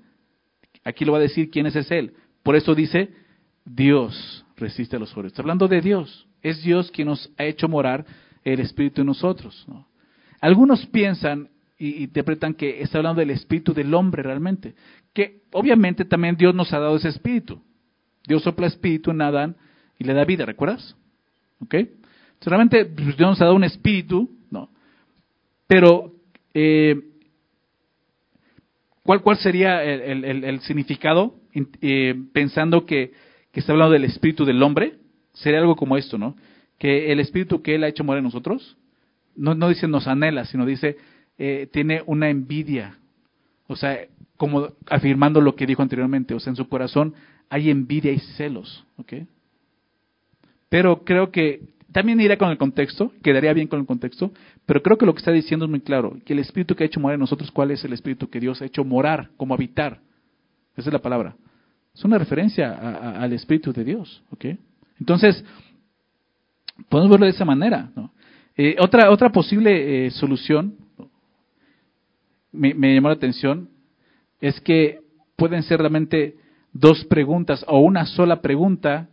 Aquí lo va a decir quién es ese Él. Por eso dice, Dios resiste a los fuertes. Está hablando de Dios. Es Dios quien nos ha hecho morar el Espíritu en nosotros. Algunos piensan y interpretan que está hablando del Espíritu del hombre realmente. Que obviamente también Dios nos ha dado ese Espíritu. Dios sopla espíritu en Adán y le da vida, ¿recuerdas? ¿Ok? Solamente pues, Dios nos ha dado un espíritu, ¿no? Pero, eh, ¿cuál, ¿cuál sería el, significado? Eh, pensando que, que está hablando del espíritu del hombre, sería algo como esto, ¿no? Que el espíritu que Él ha hecho morir en nosotros, no, no dice nos anhela, sino dice eh, tiene una envidia. O sea, como afirmando lo que dijo anteriormente, o sea, en su corazón hay envidia y celos, ¿ok? Pero creo que también irá con el contexto, quedaría bien con el contexto, pero creo que lo que está diciendo es muy claro, que el espíritu que ha hecho morar en nosotros, ¿cuál es el espíritu que Dios ha hecho morar, como habitar? Esa es la palabra. Es una referencia al espíritu de Dios, ¿ok? Entonces, podemos verlo de esa manera, ¿no? Eh, otra, otra posible eh, solución, me, llamó la atención, es que pueden ser realmente dos preguntas o una sola pregunta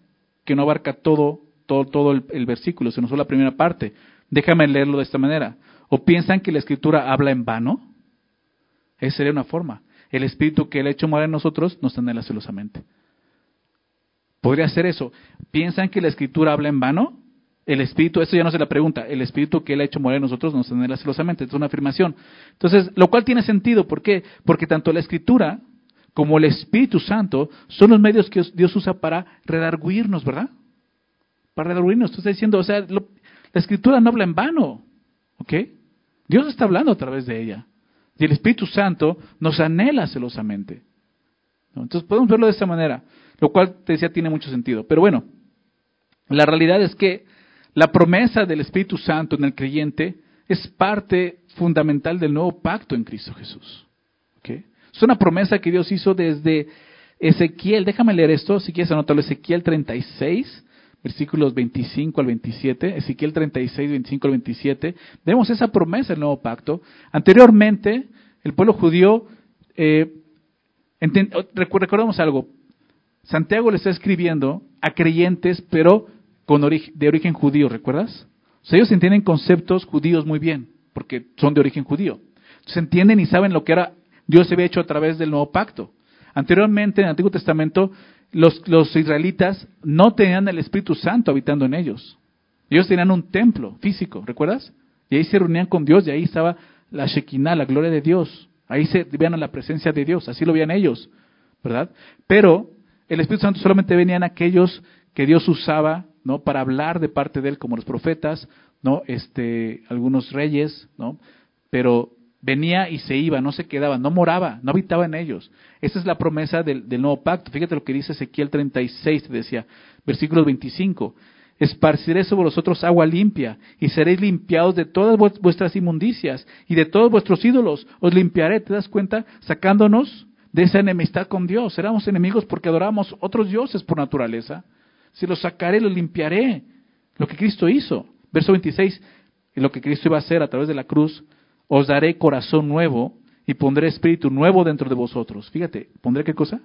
que no abarca todo, todo, todo el, versículo, sino solo la primera parte. Déjame leerlo de esta manera. ¿O piensan que la escritura habla en vano? Esa sería una forma. El espíritu que él ha hecho morar en nosotros nos anhela celosamente. Podría ser eso. ¿Piensan que la escritura habla en vano? El espíritu, eso ya no se la pregunta, el espíritu que él ha hecho morar en nosotros nos anhela celosamente. Es una afirmación. Entonces, lo cual tiene sentido. ¿Por qué? Porque tanto la escritura como el Espíritu Santo, son los medios que Dios usa para redarguirnos, ¿verdad? Para redarguirnos. Tú estás diciendo, o sea, la Escritura no habla en vano, ¿ok? Dios está hablando a través de ella. Y el Espíritu Santo nos anhela celosamente. Entonces podemos verlo de esta manera, lo cual te decía tiene mucho sentido. Pero bueno, la realidad es que la promesa del Espíritu Santo en el creyente es parte fundamental del nuevo pacto en Cristo Jesús. Es una promesa que Dios hizo desde Ezequiel. Déjame leer esto, si quieres anotarlo. Ezequiel 36, versículos 25 al 27. Ezequiel 36, 25 al 27. Vemos esa promesa del nuevo pacto. Anteriormente, el pueblo judío, eh, recordemos algo. Santiago le está escribiendo a creyentes, pero con de origen judío, ¿recuerdas? O ellos entienden conceptos judíos muy bien, porque son de origen judío. Entonces entienden y saben lo que era Dios se había hecho a través del nuevo pacto. Anteriormente, en el Antiguo Testamento, los, los israelitas no tenían el Espíritu Santo habitando en ellos. Ellos tenían un templo físico, ¿recuerdas? Y ahí se reunían con Dios y ahí estaba la Shekinah, la gloria de Dios. Ahí se veían la presencia de Dios, así lo veían ellos, ¿verdad? Pero el Espíritu Santo solamente venían aquellos que Dios usaba, ¿no? Para hablar de parte de él, como los profetas, ¿no? Este, algunos reyes, ¿no? Pero venía y se iba, no se quedaba, no moraba, no habitaba en ellos. Esa es la promesa del, nuevo pacto. Fíjate lo que dice Ezequiel 36, te decía, versículo 25. Esparciré sobre vosotros agua limpia, y seréis limpiados de todas vuestras inmundicias y de todos vuestros ídolos. Os limpiaré, ¿te das cuenta? Sacándonos de esa enemistad con Dios. Éramos enemigos porque adorábamos otros dioses por naturaleza. Si los sacaré, los limpiaré. Lo que Cristo hizo. Verso 26, lo que Cristo iba a hacer a través de la cruz, os daré corazón nuevo y pondré espíritu nuevo dentro de vosotros. Fíjate, ¿pondré qué cosa?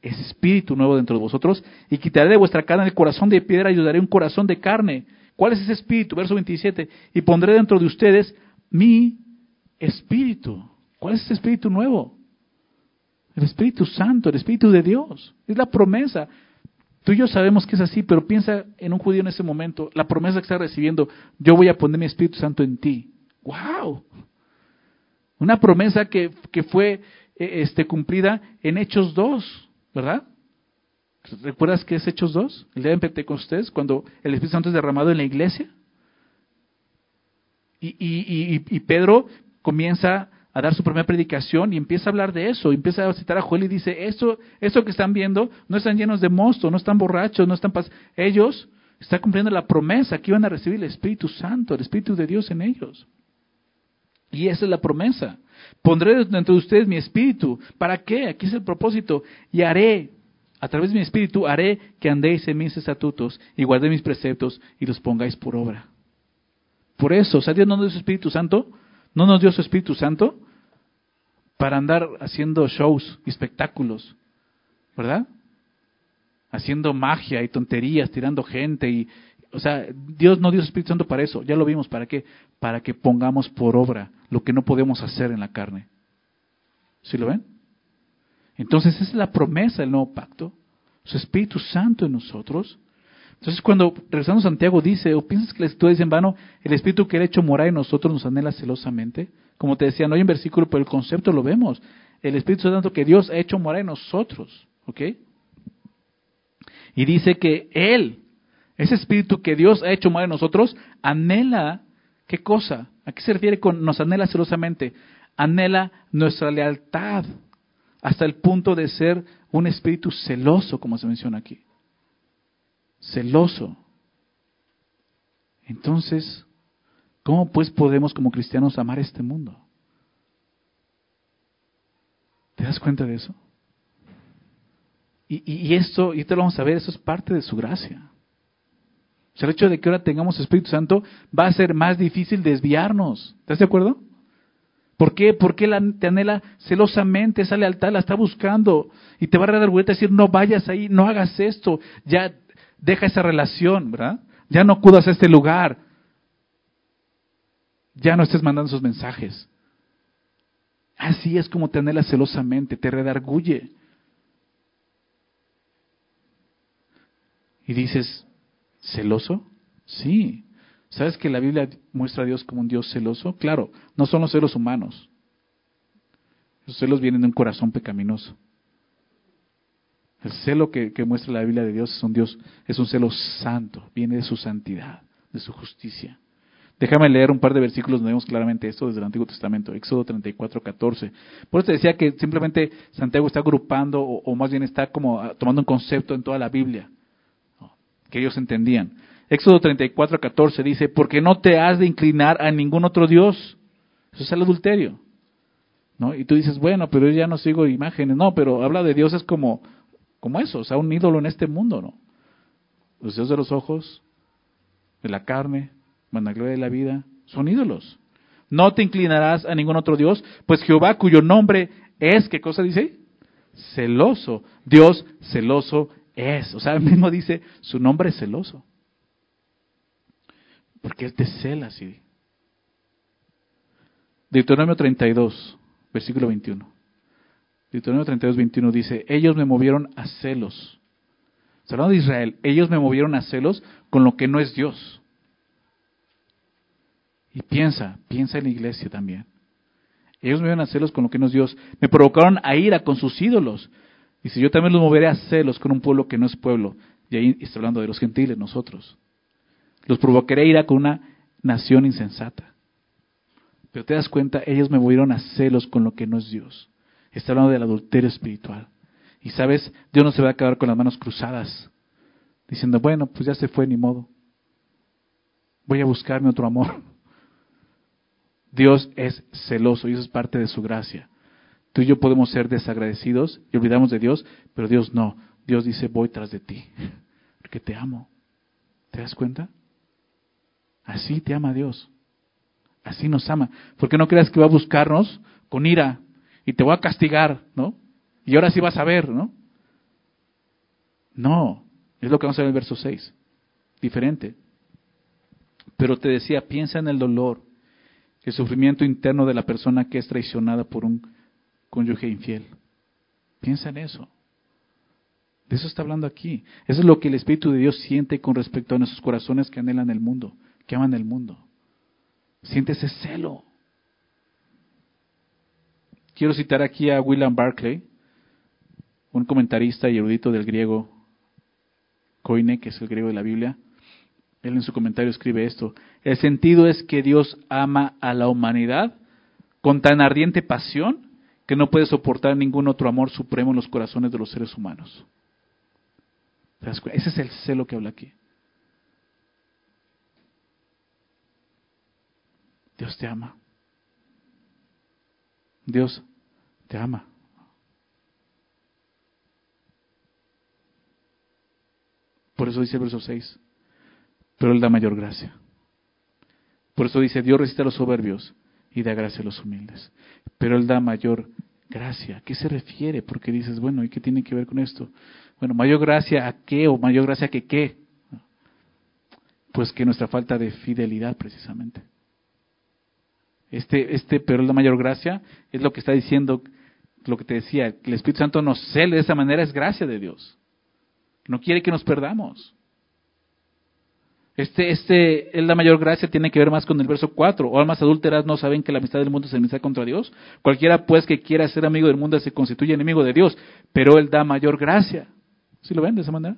Espíritu nuevo dentro de vosotros y quitaré de vuestra carne el corazón de piedra y os daré un corazón de carne. ¿Cuál es ese espíritu? Verso 27. Y pondré dentro de ustedes mi espíritu. ¿Cuál es ese espíritu nuevo? El Espíritu Santo, el Espíritu de Dios. Es la promesa. Tú y yo sabemos que es así, pero piensa en un judío en ese momento, la promesa que está recibiendo, yo voy a poner mi Espíritu Santo en ti. ¡Wow! Una promesa que, fue eh, este, cumplida en Hechos 2, ¿verdad? ¿Recuerdas qué es Hechos 2? El día de Pentecostés, cuando el Espíritu Santo es derramado en la iglesia. Y, y, y, Pedro comienza a dar su primera predicación y empieza a hablar de eso, empieza a citar a Joel y dice, esto, esto que están viendo no están llenos de mosto, no están borrachos, no están pas ellos están cumpliendo la promesa que iban a recibir el Espíritu Santo, el Espíritu de Dios en ellos. Y esa es la promesa. Pondré dentro de ustedes mi espíritu. ¿Para qué? Aquí es el propósito. Y haré, a través de mi espíritu, haré que andéis en mis estatutos y guardéis mis preceptos y los pongáis por obra. Por eso, o sea, Dios no su Espíritu Santo, no nos dio su Espíritu Santo para andar haciendo shows y espectáculos, ¿verdad? Haciendo magia y tonterías, tirando gente y, o sea, Dios no dio su Espíritu Santo para eso, ya lo vimos, ¿para qué? Para que pongamos por obra lo que no podemos hacer en la carne. ¿Sí lo ven? Entonces esa es la promesa del nuevo pacto, su Espíritu Santo en nosotros. Entonces cuando regresando Santiago dice, o piensas que la escritura en vano, el Espíritu que ha hecho morar en nosotros nos anhela celosamente. Como te decía, no hay versículo, pero el concepto lo vemos. El Espíritu Santo que Dios ha hecho morar en nosotros. ¿Ok? Y dice que Él, ese espíritu que Dios ha hecho mal en nosotros, anhela, ¿qué cosa? ¿A qué se refiere con nos anhela celosamente? Anhela nuestra lealtad hasta el punto de ser un espíritu celoso, como se menciona aquí. Celoso. Entonces, ¿cómo pues podemos como cristianos amar este mundo? ¿Te das cuenta de eso? Y, y, esto, y te lo vamos a ver, eso es parte de su gracia. O sea, el hecho de que ahora tengamos Espíritu Santo va a ser más difícil desviarnos. ¿Estás de acuerdo? ¿Por qué? Porque la, te anhela celosamente, esa lealtad la está buscando y te va a dar vuelta a decir, no vayas ahí, no hagas esto, ya deja esa relación, ¿verdad? Ya no acudas a este lugar, ya no estés mandando esos mensajes. Así es como te anhela celosamente, te redarguye. Y dices, ¿Celoso? Sí. ¿Sabes que la Biblia muestra a Dios como un Dios celoso? Claro, no son los celos humanos. Los celos vienen de un corazón pecaminoso. El celo que, muestra la Biblia de Dios es un Dios, es un celo santo, viene de su santidad, de su justicia. Déjame leer un par de versículos donde vemos claramente esto desde el Antiguo Testamento, Éxodo 34, 14. Por eso te decía que simplemente Santiago está agrupando, o, más bien está como ah, tomando un concepto en toda la Biblia que ellos entendían. Éxodo 34, 14 dice, porque no te has de inclinar a ningún otro Dios. Eso es el adulterio. ¿No? Y tú dices, bueno, pero yo ya no sigo imágenes. No, pero habla de dioses como, como eso, o sea, un ídolo en este mundo, ¿no? Los dioses de los ojos, de la carne, vanagloria de la vida, son ídolos. No te inclinarás a ningún otro Dios, pues Jehová, cuyo nombre es, ¿qué cosa dice? Celoso. Dios celoso es. O sea, él mismo dice, su nombre es celoso. Porque él te cela así. Deuteronomio 32, versículo 21. Deuteronomio 32, 21 dice, ellos me movieron a celos. Hablando de Israel, ellos me movieron a celos con lo que no es Dios. Y piensa, piensa en la iglesia también. Ellos me iban a celos con lo que nos Dios. Me provocaron a ira con sus ídolos. Si yo también los moveré a celos con un pueblo que no es pueblo. Y ahí está hablando de los gentiles, nosotros. Los provocaré a ira con una nación insensata. Pero te das cuenta, ellos me movieron a celos con lo que no es Dios. Está hablando del adulterio espiritual. Y sabes, Dios no se va a quedar con las manos cruzadas, diciendo, bueno, pues ya se fue, ni modo. Voy a buscarme otro amor. Dios es celoso y eso es parte de su gracia. Tú y yo podemos ser desagradecidos y olvidamos de Dios, pero Dios no. Dios dice, voy tras de ti, porque te amo. ¿Te das cuenta? Así te ama Dios. Así nos ama. Porque no creas que va a buscarnos con ira y te voy a castigar, ¿no? Y ahora sí vas a ver, ¿no? No, es lo que vamos a ver en el verso 6. Diferente. Pero te decía, piensa en el dolor, el sufrimiento interno de la persona que es traicionada por un cónyuge infiel. Piensa en eso. De eso está hablando aquí. Eso es lo que el Espíritu de Dios siente con respecto a nuestros corazones que anhelan el mundo, que aman el mundo. Siente ese celo. Quiero citar aquí a William Barclay, un comentarista y erudito del griego Koine, que es el griego de la Biblia. Él en su comentario escribe esto. El sentido es que Dios ama a la humanidad con tan ardiente pasión que no puede soportar ningún otro amor supremo en los corazones de los seres humanos. Ese es el celo que habla aquí. Dios te ama. Dios te ama. Por eso dice el verso 6, pero Él da mayor gracia. Por eso dice, Dios resiste a los soberbios y da gracia a los humildes. Pero Él da mayor gracia. ¿A qué se refiere? Porque dices, bueno, ¿y qué tiene que ver con esto? Bueno, mayor gracia a qué o mayor gracia que qué? Pues que nuestra falta de fidelidad precisamente. Este, este, pero la mayor gracia es lo que está diciendo, lo que te decía, el Espíritu Santo nos cele de esa manera es gracia de Dios. No quiere que nos perdamos. Este, este, es la mayor gracia tiene que ver más con el verso 4. O almas adúlteras no saben que la amistad del mundo es enemistad contra Dios. Cualquiera pues que quiera ser amigo del mundo se constituye enemigo de Dios, pero Él da mayor gracia. ¿Sí lo ven de esa manera?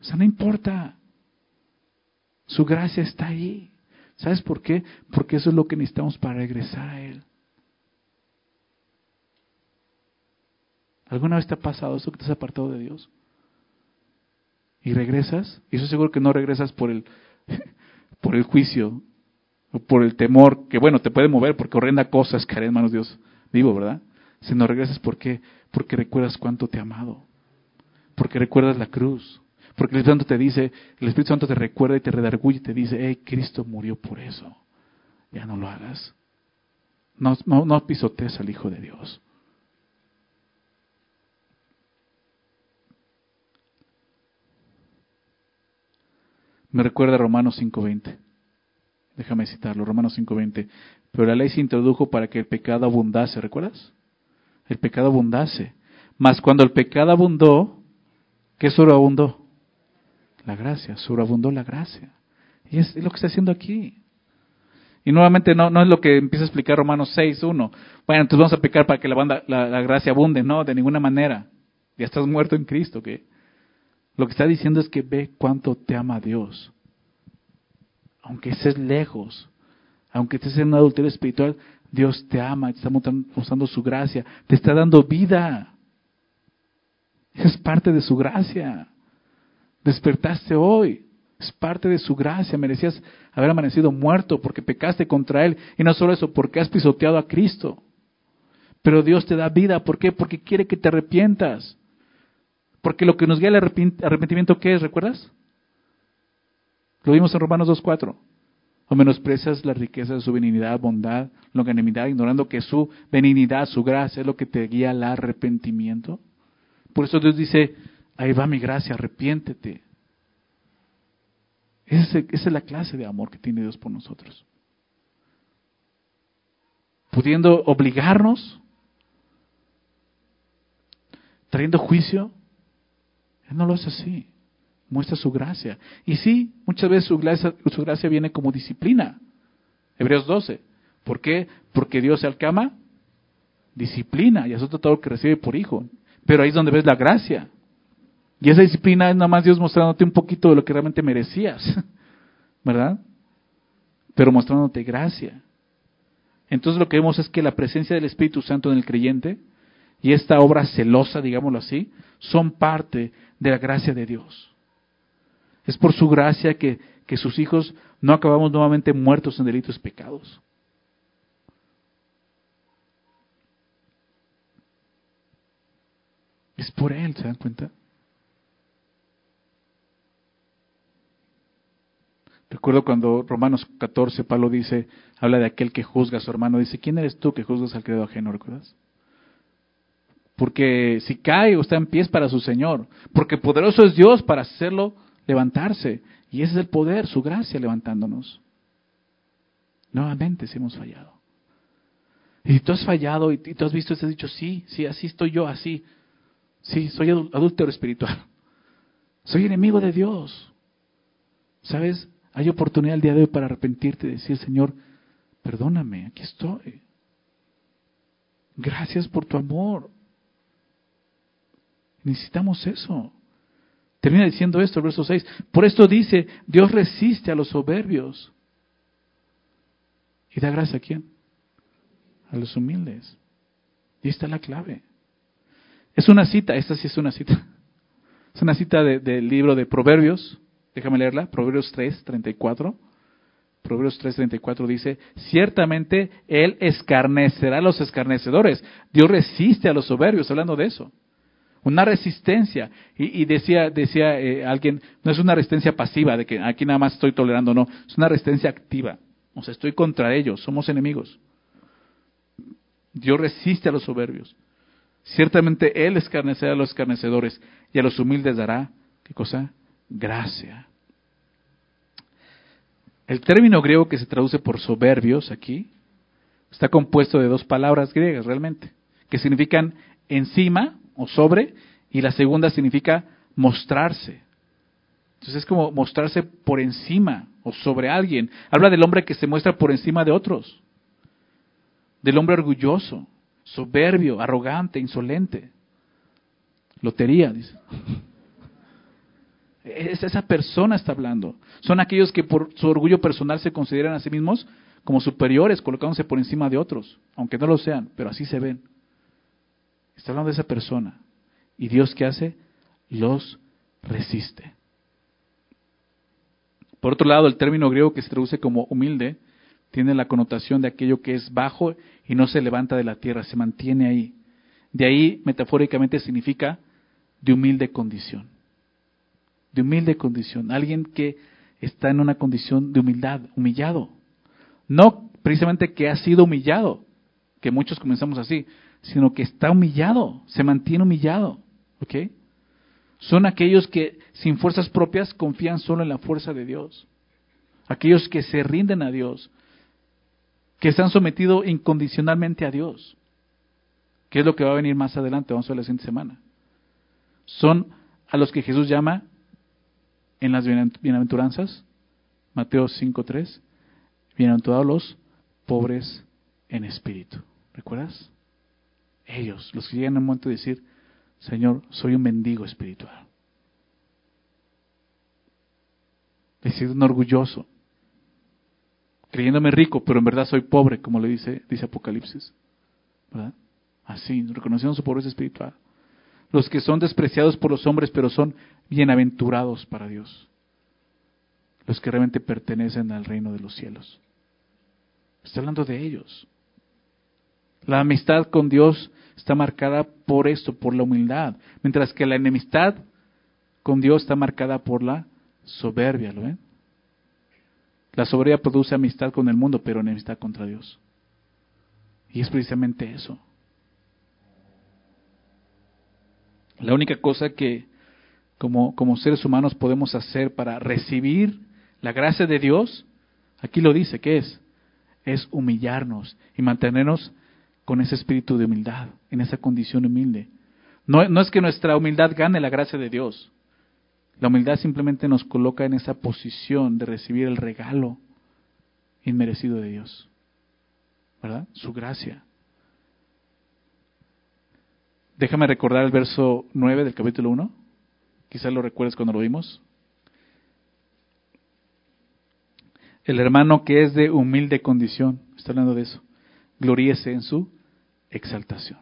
O sea, no importa. Su gracia está ahí. ¿Sabes por qué? Porque eso es lo que necesitamos para regresar a Él. ¿Alguna vez te ha pasado eso que te has apartado de Dios? Y regresas, y eso seguro que no regresas por el, por el juicio, o por el temor, que bueno, te puede mover porque horrenda cosas haré en manos de Dios vivo, ¿verdad? Si no regresas, ¿por qué? Porque recuerdas cuánto te ha amado, porque recuerdas la cruz, porque el Espíritu Santo te dice, el Espíritu Santo te recuerda y te redarguye y te dice, hey, Cristo murió por eso. Ya no lo hagas. No, no, pisotees al Hijo de Dios. Me recuerda Romanos 5.20. Déjame citarlo, Romanos 5.20. Pero la ley se introdujo para que el pecado abundase, ¿recuerdas? El pecado abundase. Mas cuando el pecado abundó, ¿qué abundó? La gracia, sobreabundó la gracia. Y es, lo que está haciendo aquí. Y nuevamente no, no es lo que empieza a explicar Romanos 6, 1. Bueno, entonces vamos a pecar para que la, la, gracia abunde. No, de ninguna manera. Ya estás muerto en Cristo. ¿qué? Lo que está diciendo es que ve cuánto te ama Dios. Aunque estés lejos, aunque estés en un adulterio espiritual, Dios te ama, te está mostrando su gracia, te está dando vida. Es parte de su gracia. Despertaste hoy. Es parte de su gracia. Merecías haber amanecido muerto porque pecaste contra Él. Y no solo eso, porque has pisoteado a Cristo. Pero Dios te da vida. ¿Por qué? Porque quiere que te arrepientas. Porque lo que nos guía el arrepentimiento, ¿qué es? ¿Recuerdas? Lo vimos en Romanos 2.4. O menosprecias la riqueza de su benignidad, bondad, longanimidad, ignorando que su benignidad, su gracia es lo que te guía al arrepentimiento. Por eso Dios dice, ahí va mi gracia, arrepiéntete. Esa es, la clase de amor que tiene Dios por nosotros. Pudiendo obligarnos, trayendo juicio, Él no lo hace así. Muestra su gracia. Y sí, muchas veces su gracia, su gracia viene como disciplina. Hebreos 12. ¿Por qué? Porque Dios se alcama disciplina y es otro todo que recibe por hijo. Pero ahí es donde ves la gracia. Y esa disciplina es nada más Dios mostrándote un poquito de lo que realmente merecías, ¿verdad? Pero mostrándote gracia. Entonces lo que vemos es que la presencia del Espíritu Santo en el creyente y esta obra celosa, digámoslo así, son parte de la gracia de Dios. Es por su gracia que, que sus hijos no acabamos nuevamente muertos en delitos y pecados. Es por Él, ¿se dan cuenta? Recuerdo cuando Romanos 14, Pablo dice, habla de aquel que juzga a su hermano, dice, ¿quién eres tú que juzgas al credo ajeno? ¿Recuerdas? Porque si cae o está en pies para su Señor, porque poderoso es Dios para hacerlo levantarse. Y ese es el poder, su gracia levantándonos. Nuevamente si hemos fallado. Y tú has fallado y, tú has visto y has dicho, sí, sí, así estoy yo, así. Sí, soy adúltero espiritual. Soy enemigo de Dios. ¿Sabes? Hay oportunidad el día de hoy para arrepentirte y decir, Señor, perdóname, aquí estoy. Gracias por tu amor. Necesitamos eso. Termina diciendo esto, el verso 6. Por esto dice, Dios resiste a los soberbios. ¿Y da gracia a quién? A los humildes. Y esta es la clave. Es una cita, esta sí es una cita. Es una cita del libro de Proverbios, Déjame leerla, Proverbios 3, 34. Proverbios 3, 34 dice, ciertamente Él escarnecerá a los escarnecedores. Dios resiste a los soberbios, hablando de eso. Una resistencia. Y, decía, decía eh, alguien, no es una resistencia pasiva, de que aquí nada más estoy tolerando, no. Es una resistencia activa. O sea, estoy contra ellos, somos enemigos. Dios resiste a los soberbios. Ciertamente Él escarnecerá a los escarnecedores y a los humildes dará, ¿qué cosa? Gracia. El término griego que se traduce por soberbios aquí está compuesto de dos palabras griegas realmente, que significan encima o sobre, y la segunda significa mostrarse. Entonces es como mostrarse por encima o sobre alguien. Habla del hombre que se muestra por encima de otros, del hombre orgulloso, soberbio, arrogante, insolente. Lotería, dice. Es esa persona está hablando. Son aquellos que por su orgullo personal se consideran a sí mismos como superiores, colocándose por encima de otros, aunque no lo sean, pero así se ven. Está hablando de esa persona. ¿Y Dios qué hace? Los resiste. Por otro lado, el término griego que se traduce como humilde tiene la connotación de aquello que es bajo y no se levanta de la tierra, se mantiene ahí. De ahí, metafóricamente, significa de humilde condición de humilde condición, alguien que está en una condición de humildad, humillado. No precisamente que ha sido humillado, que muchos comenzamos así, sino que está humillado, se mantiene humillado. ¿Ok? Son aquellos que sin fuerzas propias confían solo en la fuerza de Dios. Aquellos que se rinden a Dios, que se han sometido incondicionalmente a Dios. ¿Qué es lo que va a venir más adelante? Vamos a ver la siguiente semana. Son a los que Jesús llama en las bienaventuranzas, Mateo 5.3, bienaventurados los pobres en espíritu. ¿Recuerdas? Ellos, los que llegan al momento de decir, Señor, soy un mendigo espiritual. Decir un orgulloso, creyéndome rico, pero en verdad soy pobre, como le dice, dice Apocalipsis. ¿Verdad? Así, reconociendo su pobreza espiritual los que son despreciados por los hombres, pero son bienaventurados para Dios, los que realmente pertenecen al reino de los cielos. Está hablando de ellos. La amistad con Dios está marcada por esto, por la humildad, mientras que la enemistad con Dios está marcada por la soberbia, ¿lo ven? La soberbia produce amistad con el mundo, pero enemistad contra Dios. Y es precisamente eso. La única cosa que como, como seres humanos podemos hacer para recibir la gracia de Dios, aquí lo dice, ¿qué es? Es humillarnos y mantenernos con ese espíritu de humildad, en esa condición humilde. No, no es que nuestra humildad gane la gracia de Dios. La humildad simplemente nos coloca en esa posición de recibir el regalo inmerecido de Dios. ¿Verdad? Su gracia. Déjame recordar el verso 9 del capítulo 1. Quizás lo recuerdes cuando lo vimos. El hermano que es de humilde condición, está hablando de eso, gloríese en su exaltación.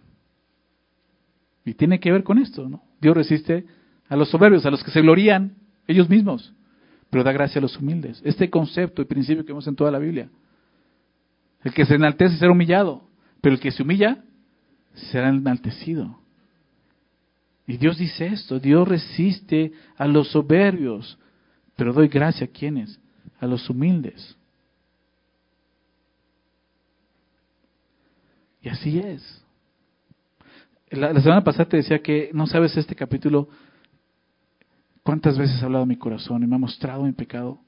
Y tiene que ver con esto, ¿no? Dios resiste a los soberbios, a los que se glorían ellos mismos, pero da gracia a los humildes. Este concepto y principio que vemos en toda la Biblia. El que se enaltece será humillado, pero el que se humilla será enaltecido. Y Dios dice esto, Dios resiste a los soberbios, pero doy gracia a quienes, a los humildes. Y así es. La, semana pasada te decía que no sabes este capítulo cuántas veces ha hablado mi corazón y me ha mostrado mi pecado.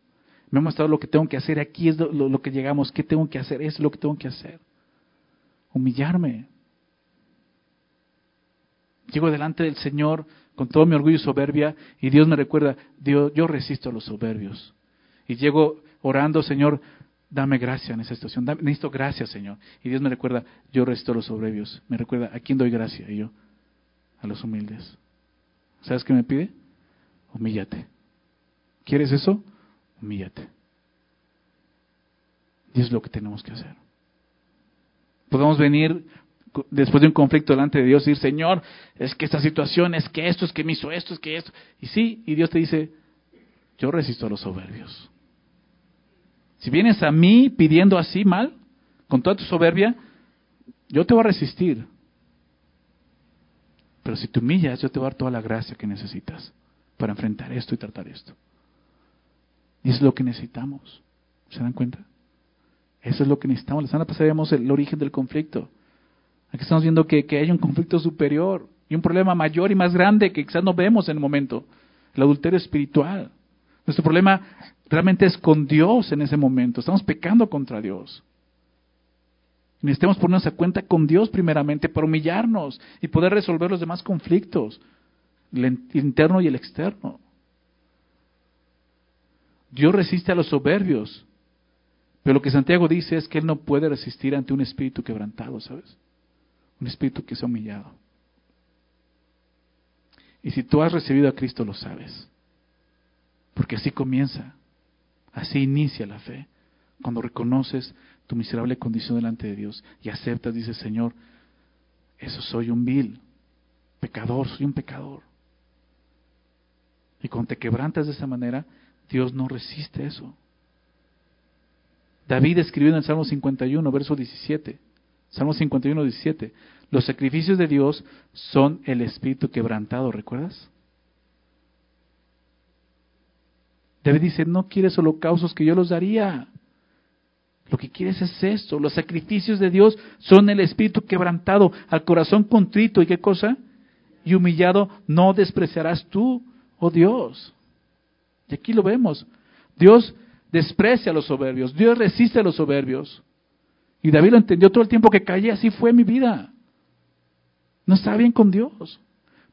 Me ha mostrado lo que tengo que hacer. Aquí es lo, que llegamos. ¿Qué tengo que hacer? Es lo que tengo que hacer. Humillarme. Llego delante del Señor con todo mi orgullo y soberbia y Dios me recuerda, Dios, yo resisto a los soberbios. Y llego orando, Señor, dame gracia en esa situación, necesito gracia, Señor. Y Dios me recuerda, yo resisto a los soberbios. Me recuerda, ¿a quién doy gracia? Y yo, a los humildes. ¿Sabes qué me pide? Humíllate. ¿Quieres eso? Humíllate. Y es lo que tenemos que hacer. Podemos venir después de un conflicto delante de Dios decir, Señor, es que esta situación, es que esto, es que me hizo esto, es que esto. Y sí, y Dios te dice, yo resisto a los soberbios. Si vienes a mí pidiendo así mal, con toda tu soberbia, yo te voy a resistir. Pero si te humillas, yo te voy a dar toda la gracia que necesitas para enfrentar esto y tratar esto. Y eso es lo que necesitamos. ¿Se dan cuenta? Eso es lo que necesitamos. La semana pasada vimos el origen del conflicto. Aquí estamos viendo que, hay un conflicto superior y un problema mayor y más grande que quizás no vemos en el momento. El adulterio espiritual. Nuestro problema realmente es con Dios en ese momento. Estamos pecando contra Dios. Necesitamos ponernos a cuenta con Dios primeramente para humillarnos y poder resolver los demás conflictos, el interno y el externo. Dios resiste a los soberbios, pero lo que Santiago dice es que Él no puede resistir ante un espíritu quebrantado, ¿sabes? Un espíritu que se ha humillado. Y si tú has recibido a Cristo, lo sabes. Porque así comienza, así inicia la fe. Cuando reconoces tu miserable condición delante de Dios y aceptas, dices, Señor, eso soy un vil, pecador, soy un pecador. Y cuando te quebrantas de esa manera, Dios no resiste eso. David escribió en el Salmo 51, verso 17, Salmo 51, 17. Los sacrificios de Dios son el espíritu quebrantado, ¿recuerdas? David dice, no quieres holocaustos que yo los daría. Lo que quieres es esto. Los sacrificios de Dios son el espíritu quebrantado, al corazón contrito. ¿Y qué cosa? Y humillado no despreciarás tú, oh Dios. Y aquí lo vemos. Dios desprecia a los soberbios. Dios resiste a los soberbios. Y David lo entendió todo el tiempo que caía, así fue mi vida. No estaba bien con Dios.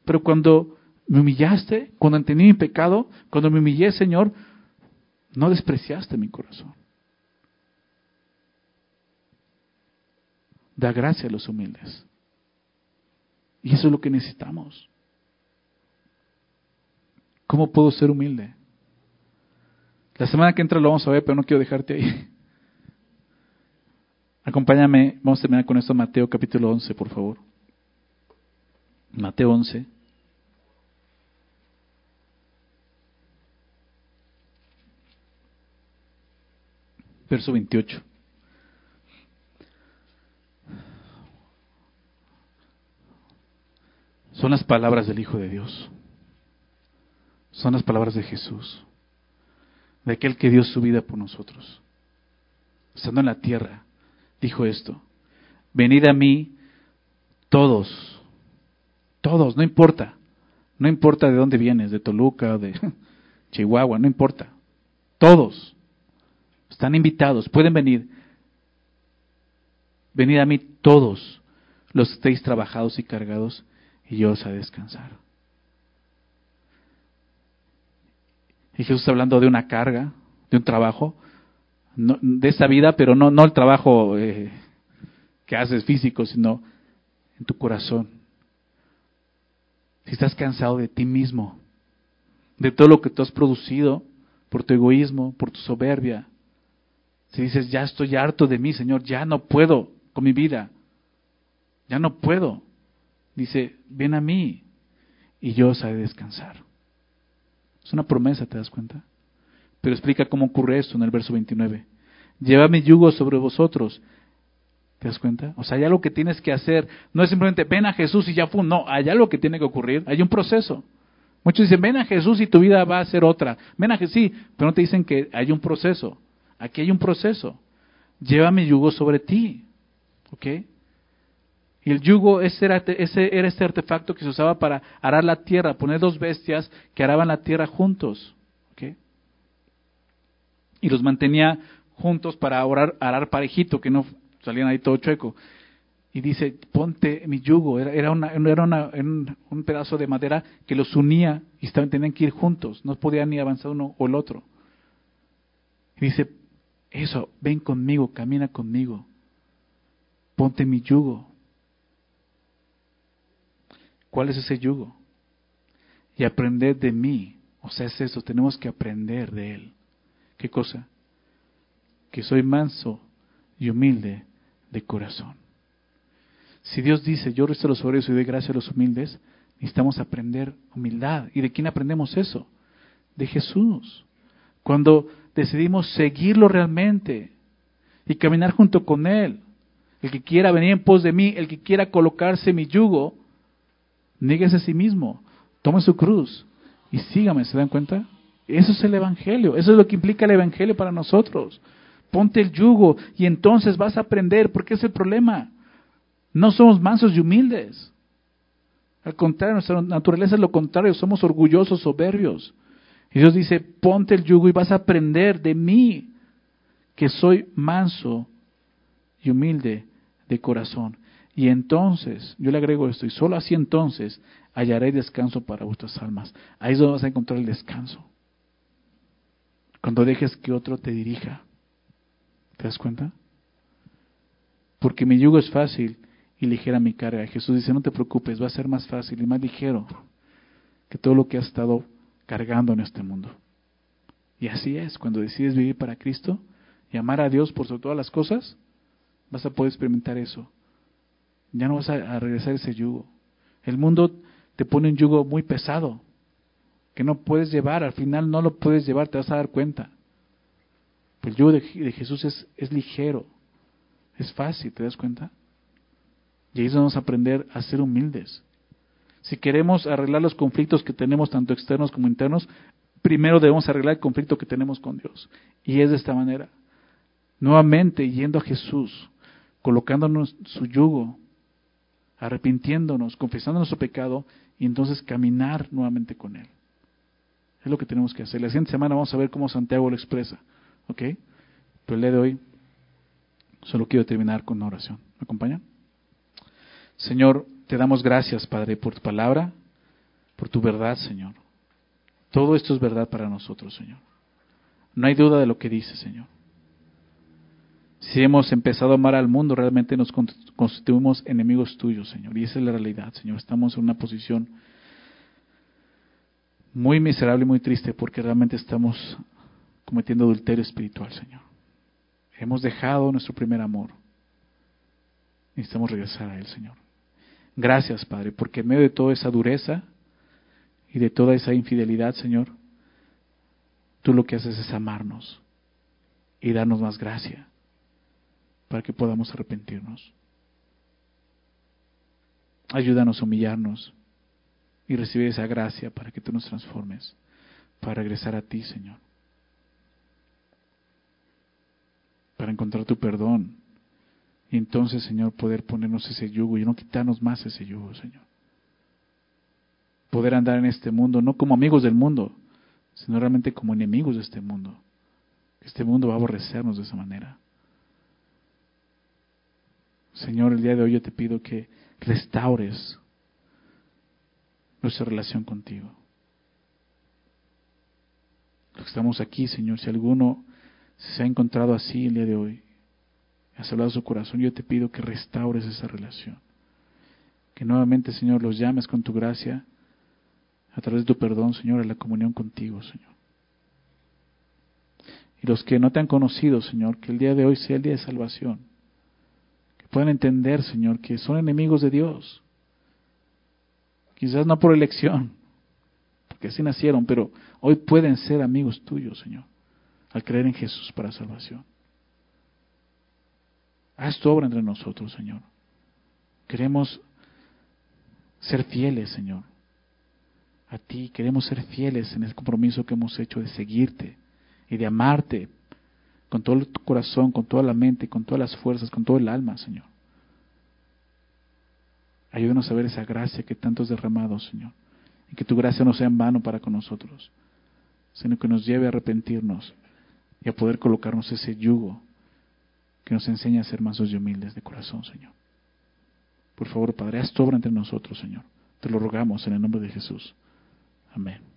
Pero cuando me humillaste, cuando entendí mi pecado, cuando me humillé, Señor, no despreciaste mi corazón. Da gracia a los humildes. Y eso es lo que necesitamos. ¿Cómo puedo ser humilde? La semana que entra lo vamos a ver, pero no quiero dejarte ahí. Acompáñame, vamos a terminar con esto, Mateo capítulo 11, por favor. Mateo 11. Verso 28. Son las palabras del Hijo de Dios. Son las palabras de Jesús. De aquel que dio su vida por nosotros. Estando en la tierra dijo esto, venid a mí todos, todos, no importa, no importa de dónde vienes, de Toluca, de Chihuahua, no importa, todos están invitados, pueden venir, venid a mí todos los que estéis trabajados y cargados y yo os a descansar. Y Jesús hablando de una carga, de un trabajo, de esta vida, pero no, no el trabajo eh, que haces físico, sino en tu corazón. Si estás cansado de ti mismo, de todo lo que tú has producido por tu egoísmo, por tu soberbia, si dices, ya estoy harto de mí, Señor, ya no puedo con mi vida, ya no puedo, dice, ven a mí y yo os haré descansar. Es una promesa, ¿te das cuenta? Pero explica cómo ocurre esto en el verso 29. Lleva mi yugo sobre vosotros. ¿Te das cuenta? O sea, hay algo que tienes que hacer. No es simplemente ven a Jesús y ya fue. No, hay algo que tiene que ocurrir. Hay un proceso. Muchos dicen, ven a Jesús y tu vida va a ser otra. Ven a Jesús, sí, pero no te dicen que hay un proceso. Aquí hay un proceso. Lleva mi yugo sobre ti. ¿Ok? Y el yugo, ese era, ese era este artefacto que se usaba para arar la tierra, poner dos bestias que araban la tierra juntos. Y los mantenía juntos para orar, arar parejito, que no salían ahí todo chueco. Y dice, ponte mi yugo. Era, era, una, era un, pedazo de madera que los unía y estaban, tenían que ir juntos. No podían ni avanzar uno o el otro. Y dice, eso, ven conmigo, camina conmigo. Ponte mi yugo. ¿Cuál es ese yugo? Y aprender de mí. O sea, es eso, tenemos que aprender de Él. ¿Qué cosa? Que soy manso y humilde de corazón. Si Dios dice, yo resto a los soberbios y doy gracia a los humildes, necesitamos aprender humildad. ¿Y de quién aprendemos eso? De Jesús. Cuando decidimos seguirlo realmente y caminar junto con Él. El que quiera venir en pos de mí, el que quiera colocarse mi yugo, Níguese a sí mismo, tome su cruz y sígame, ¿se dan cuenta? Eso es el Evangelio, eso es lo que implica el Evangelio para nosotros. Ponte el yugo y entonces vas a aprender, porque es el problema. No somos mansos y humildes. Al contrario, nuestra naturaleza es lo contrario, somos orgullosos, soberbios. Y Dios dice, ponte el yugo y vas a aprender de mí, que soy manso y humilde de corazón. Y entonces, yo le agrego esto, y solo así entonces hallaré descanso para vuestras almas. Ahí es donde vas a encontrar el descanso. Cuando dejes que otro te dirija. ¿Te das cuenta? Porque mi yugo es fácil y ligera mi carga. Jesús dice, no te preocupes, va a ser más fácil y más ligero que todo lo que has estado cargando en este mundo. Y así es, cuando decides vivir para Cristo y amar a Dios por sobre todas las cosas, vas a poder experimentar eso ya no vas a, regresar ese yugo. El mundo te pone un yugo muy pesado, que no puedes llevar, al final no lo puedes llevar, te vas a dar cuenta. el yugo de, Jesús es, es, ligero, es fácil, ¿te das cuenta? Y ahí vamos a aprender a ser humildes. Si queremos arreglar los conflictos que tenemos, tanto externos como internos, primero debemos arreglar el conflicto que tenemos con Dios. Y es de esta manera. Nuevamente yendo a Jesús, colocándonos su yugo, arrepintiéndonos, confesando nuestro pecado y entonces caminar nuevamente con Él. Es lo que tenemos que hacer. La siguiente semana vamos a ver cómo Santiago lo expresa. ¿Ok? Pero el día de hoy solo quiero terminar con una oración. ¿Me acompañan? Señor, te damos gracias, Padre, por tu palabra, por tu verdad, Señor. Todo esto es verdad para nosotros, Señor. No hay duda de lo que dice, Señor. Si hemos empezado a amar al mundo, realmente nos constituimos enemigos tuyos, Señor. Y esa es la realidad, Señor. Estamos en una posición muy miserable y muy triste porque realmente estamos cometiendo adulterio espiritual, Señor. Hemos dejado nuestro primer amor. Necesitamos regresar a Él, Señor. Gracias, Padre, porque en medio de toda esa dureza y de toda esa infidelidad, Señor, tú lo que haces es amarnos y darnos más gracia para que podamos arrepentirnos. Ayúdanos a humillarnos y recibir esa gracia para que tú nos transformes, para regresar a ti, Señor. Para encontrar tu perdón. Y entonces, Señor, poder ponernos ese yugo y no quitarnos más ese yugo, Señor. Poder andar en este mundo no como amigos del mundo, sino realmente como enemigos de este mundo. Este mundo va a aborrecernos de esa manera. Señor, el día de hoy yo te pido que restaures nuestra relación contigo. Estamos aquí, Señor, si alguno se ha encontrado así el día de hoy, has hablado su corazón, yo te pido que restaures esa relación. Que nuevamente, Señor, los llames con tu gracia, a través de tu perdón, Señor, a la comunión contigo, Señor. Y los que no te han conocido, Señor, que el día de hoy sea el día de salvación. Que puedan entender, Señor, que son enemigos de Dios. Quizás no por elección, porque así nacieron, pero hoy pueden ser amigos tuyos, Señor, al creer en Jesús para salvación. Haz tu obra entre nosotros, Señor. Queremos ser fieles, Señor. A ti queremos ser fieles en el compromiso que hemos hecho de seguirte y de amarte con todo tu corazón, con toda la mente, con todas las fuerzas, con todo el alma, Señor. Ayúdanos a ver esa gracia que tanto has derramado, Señor. Y que tu gracia no sea en vano para con nosotros, sino que nos lleve a arrepentirnos y a poder colocarnos ese yugo que nos enseña a ser mansos y humildes de corazón, Señor. Por favor, Padre, haz tu obra entre nosotros, Señor. Te lo rogamos en el nombre de Jesús. Amén.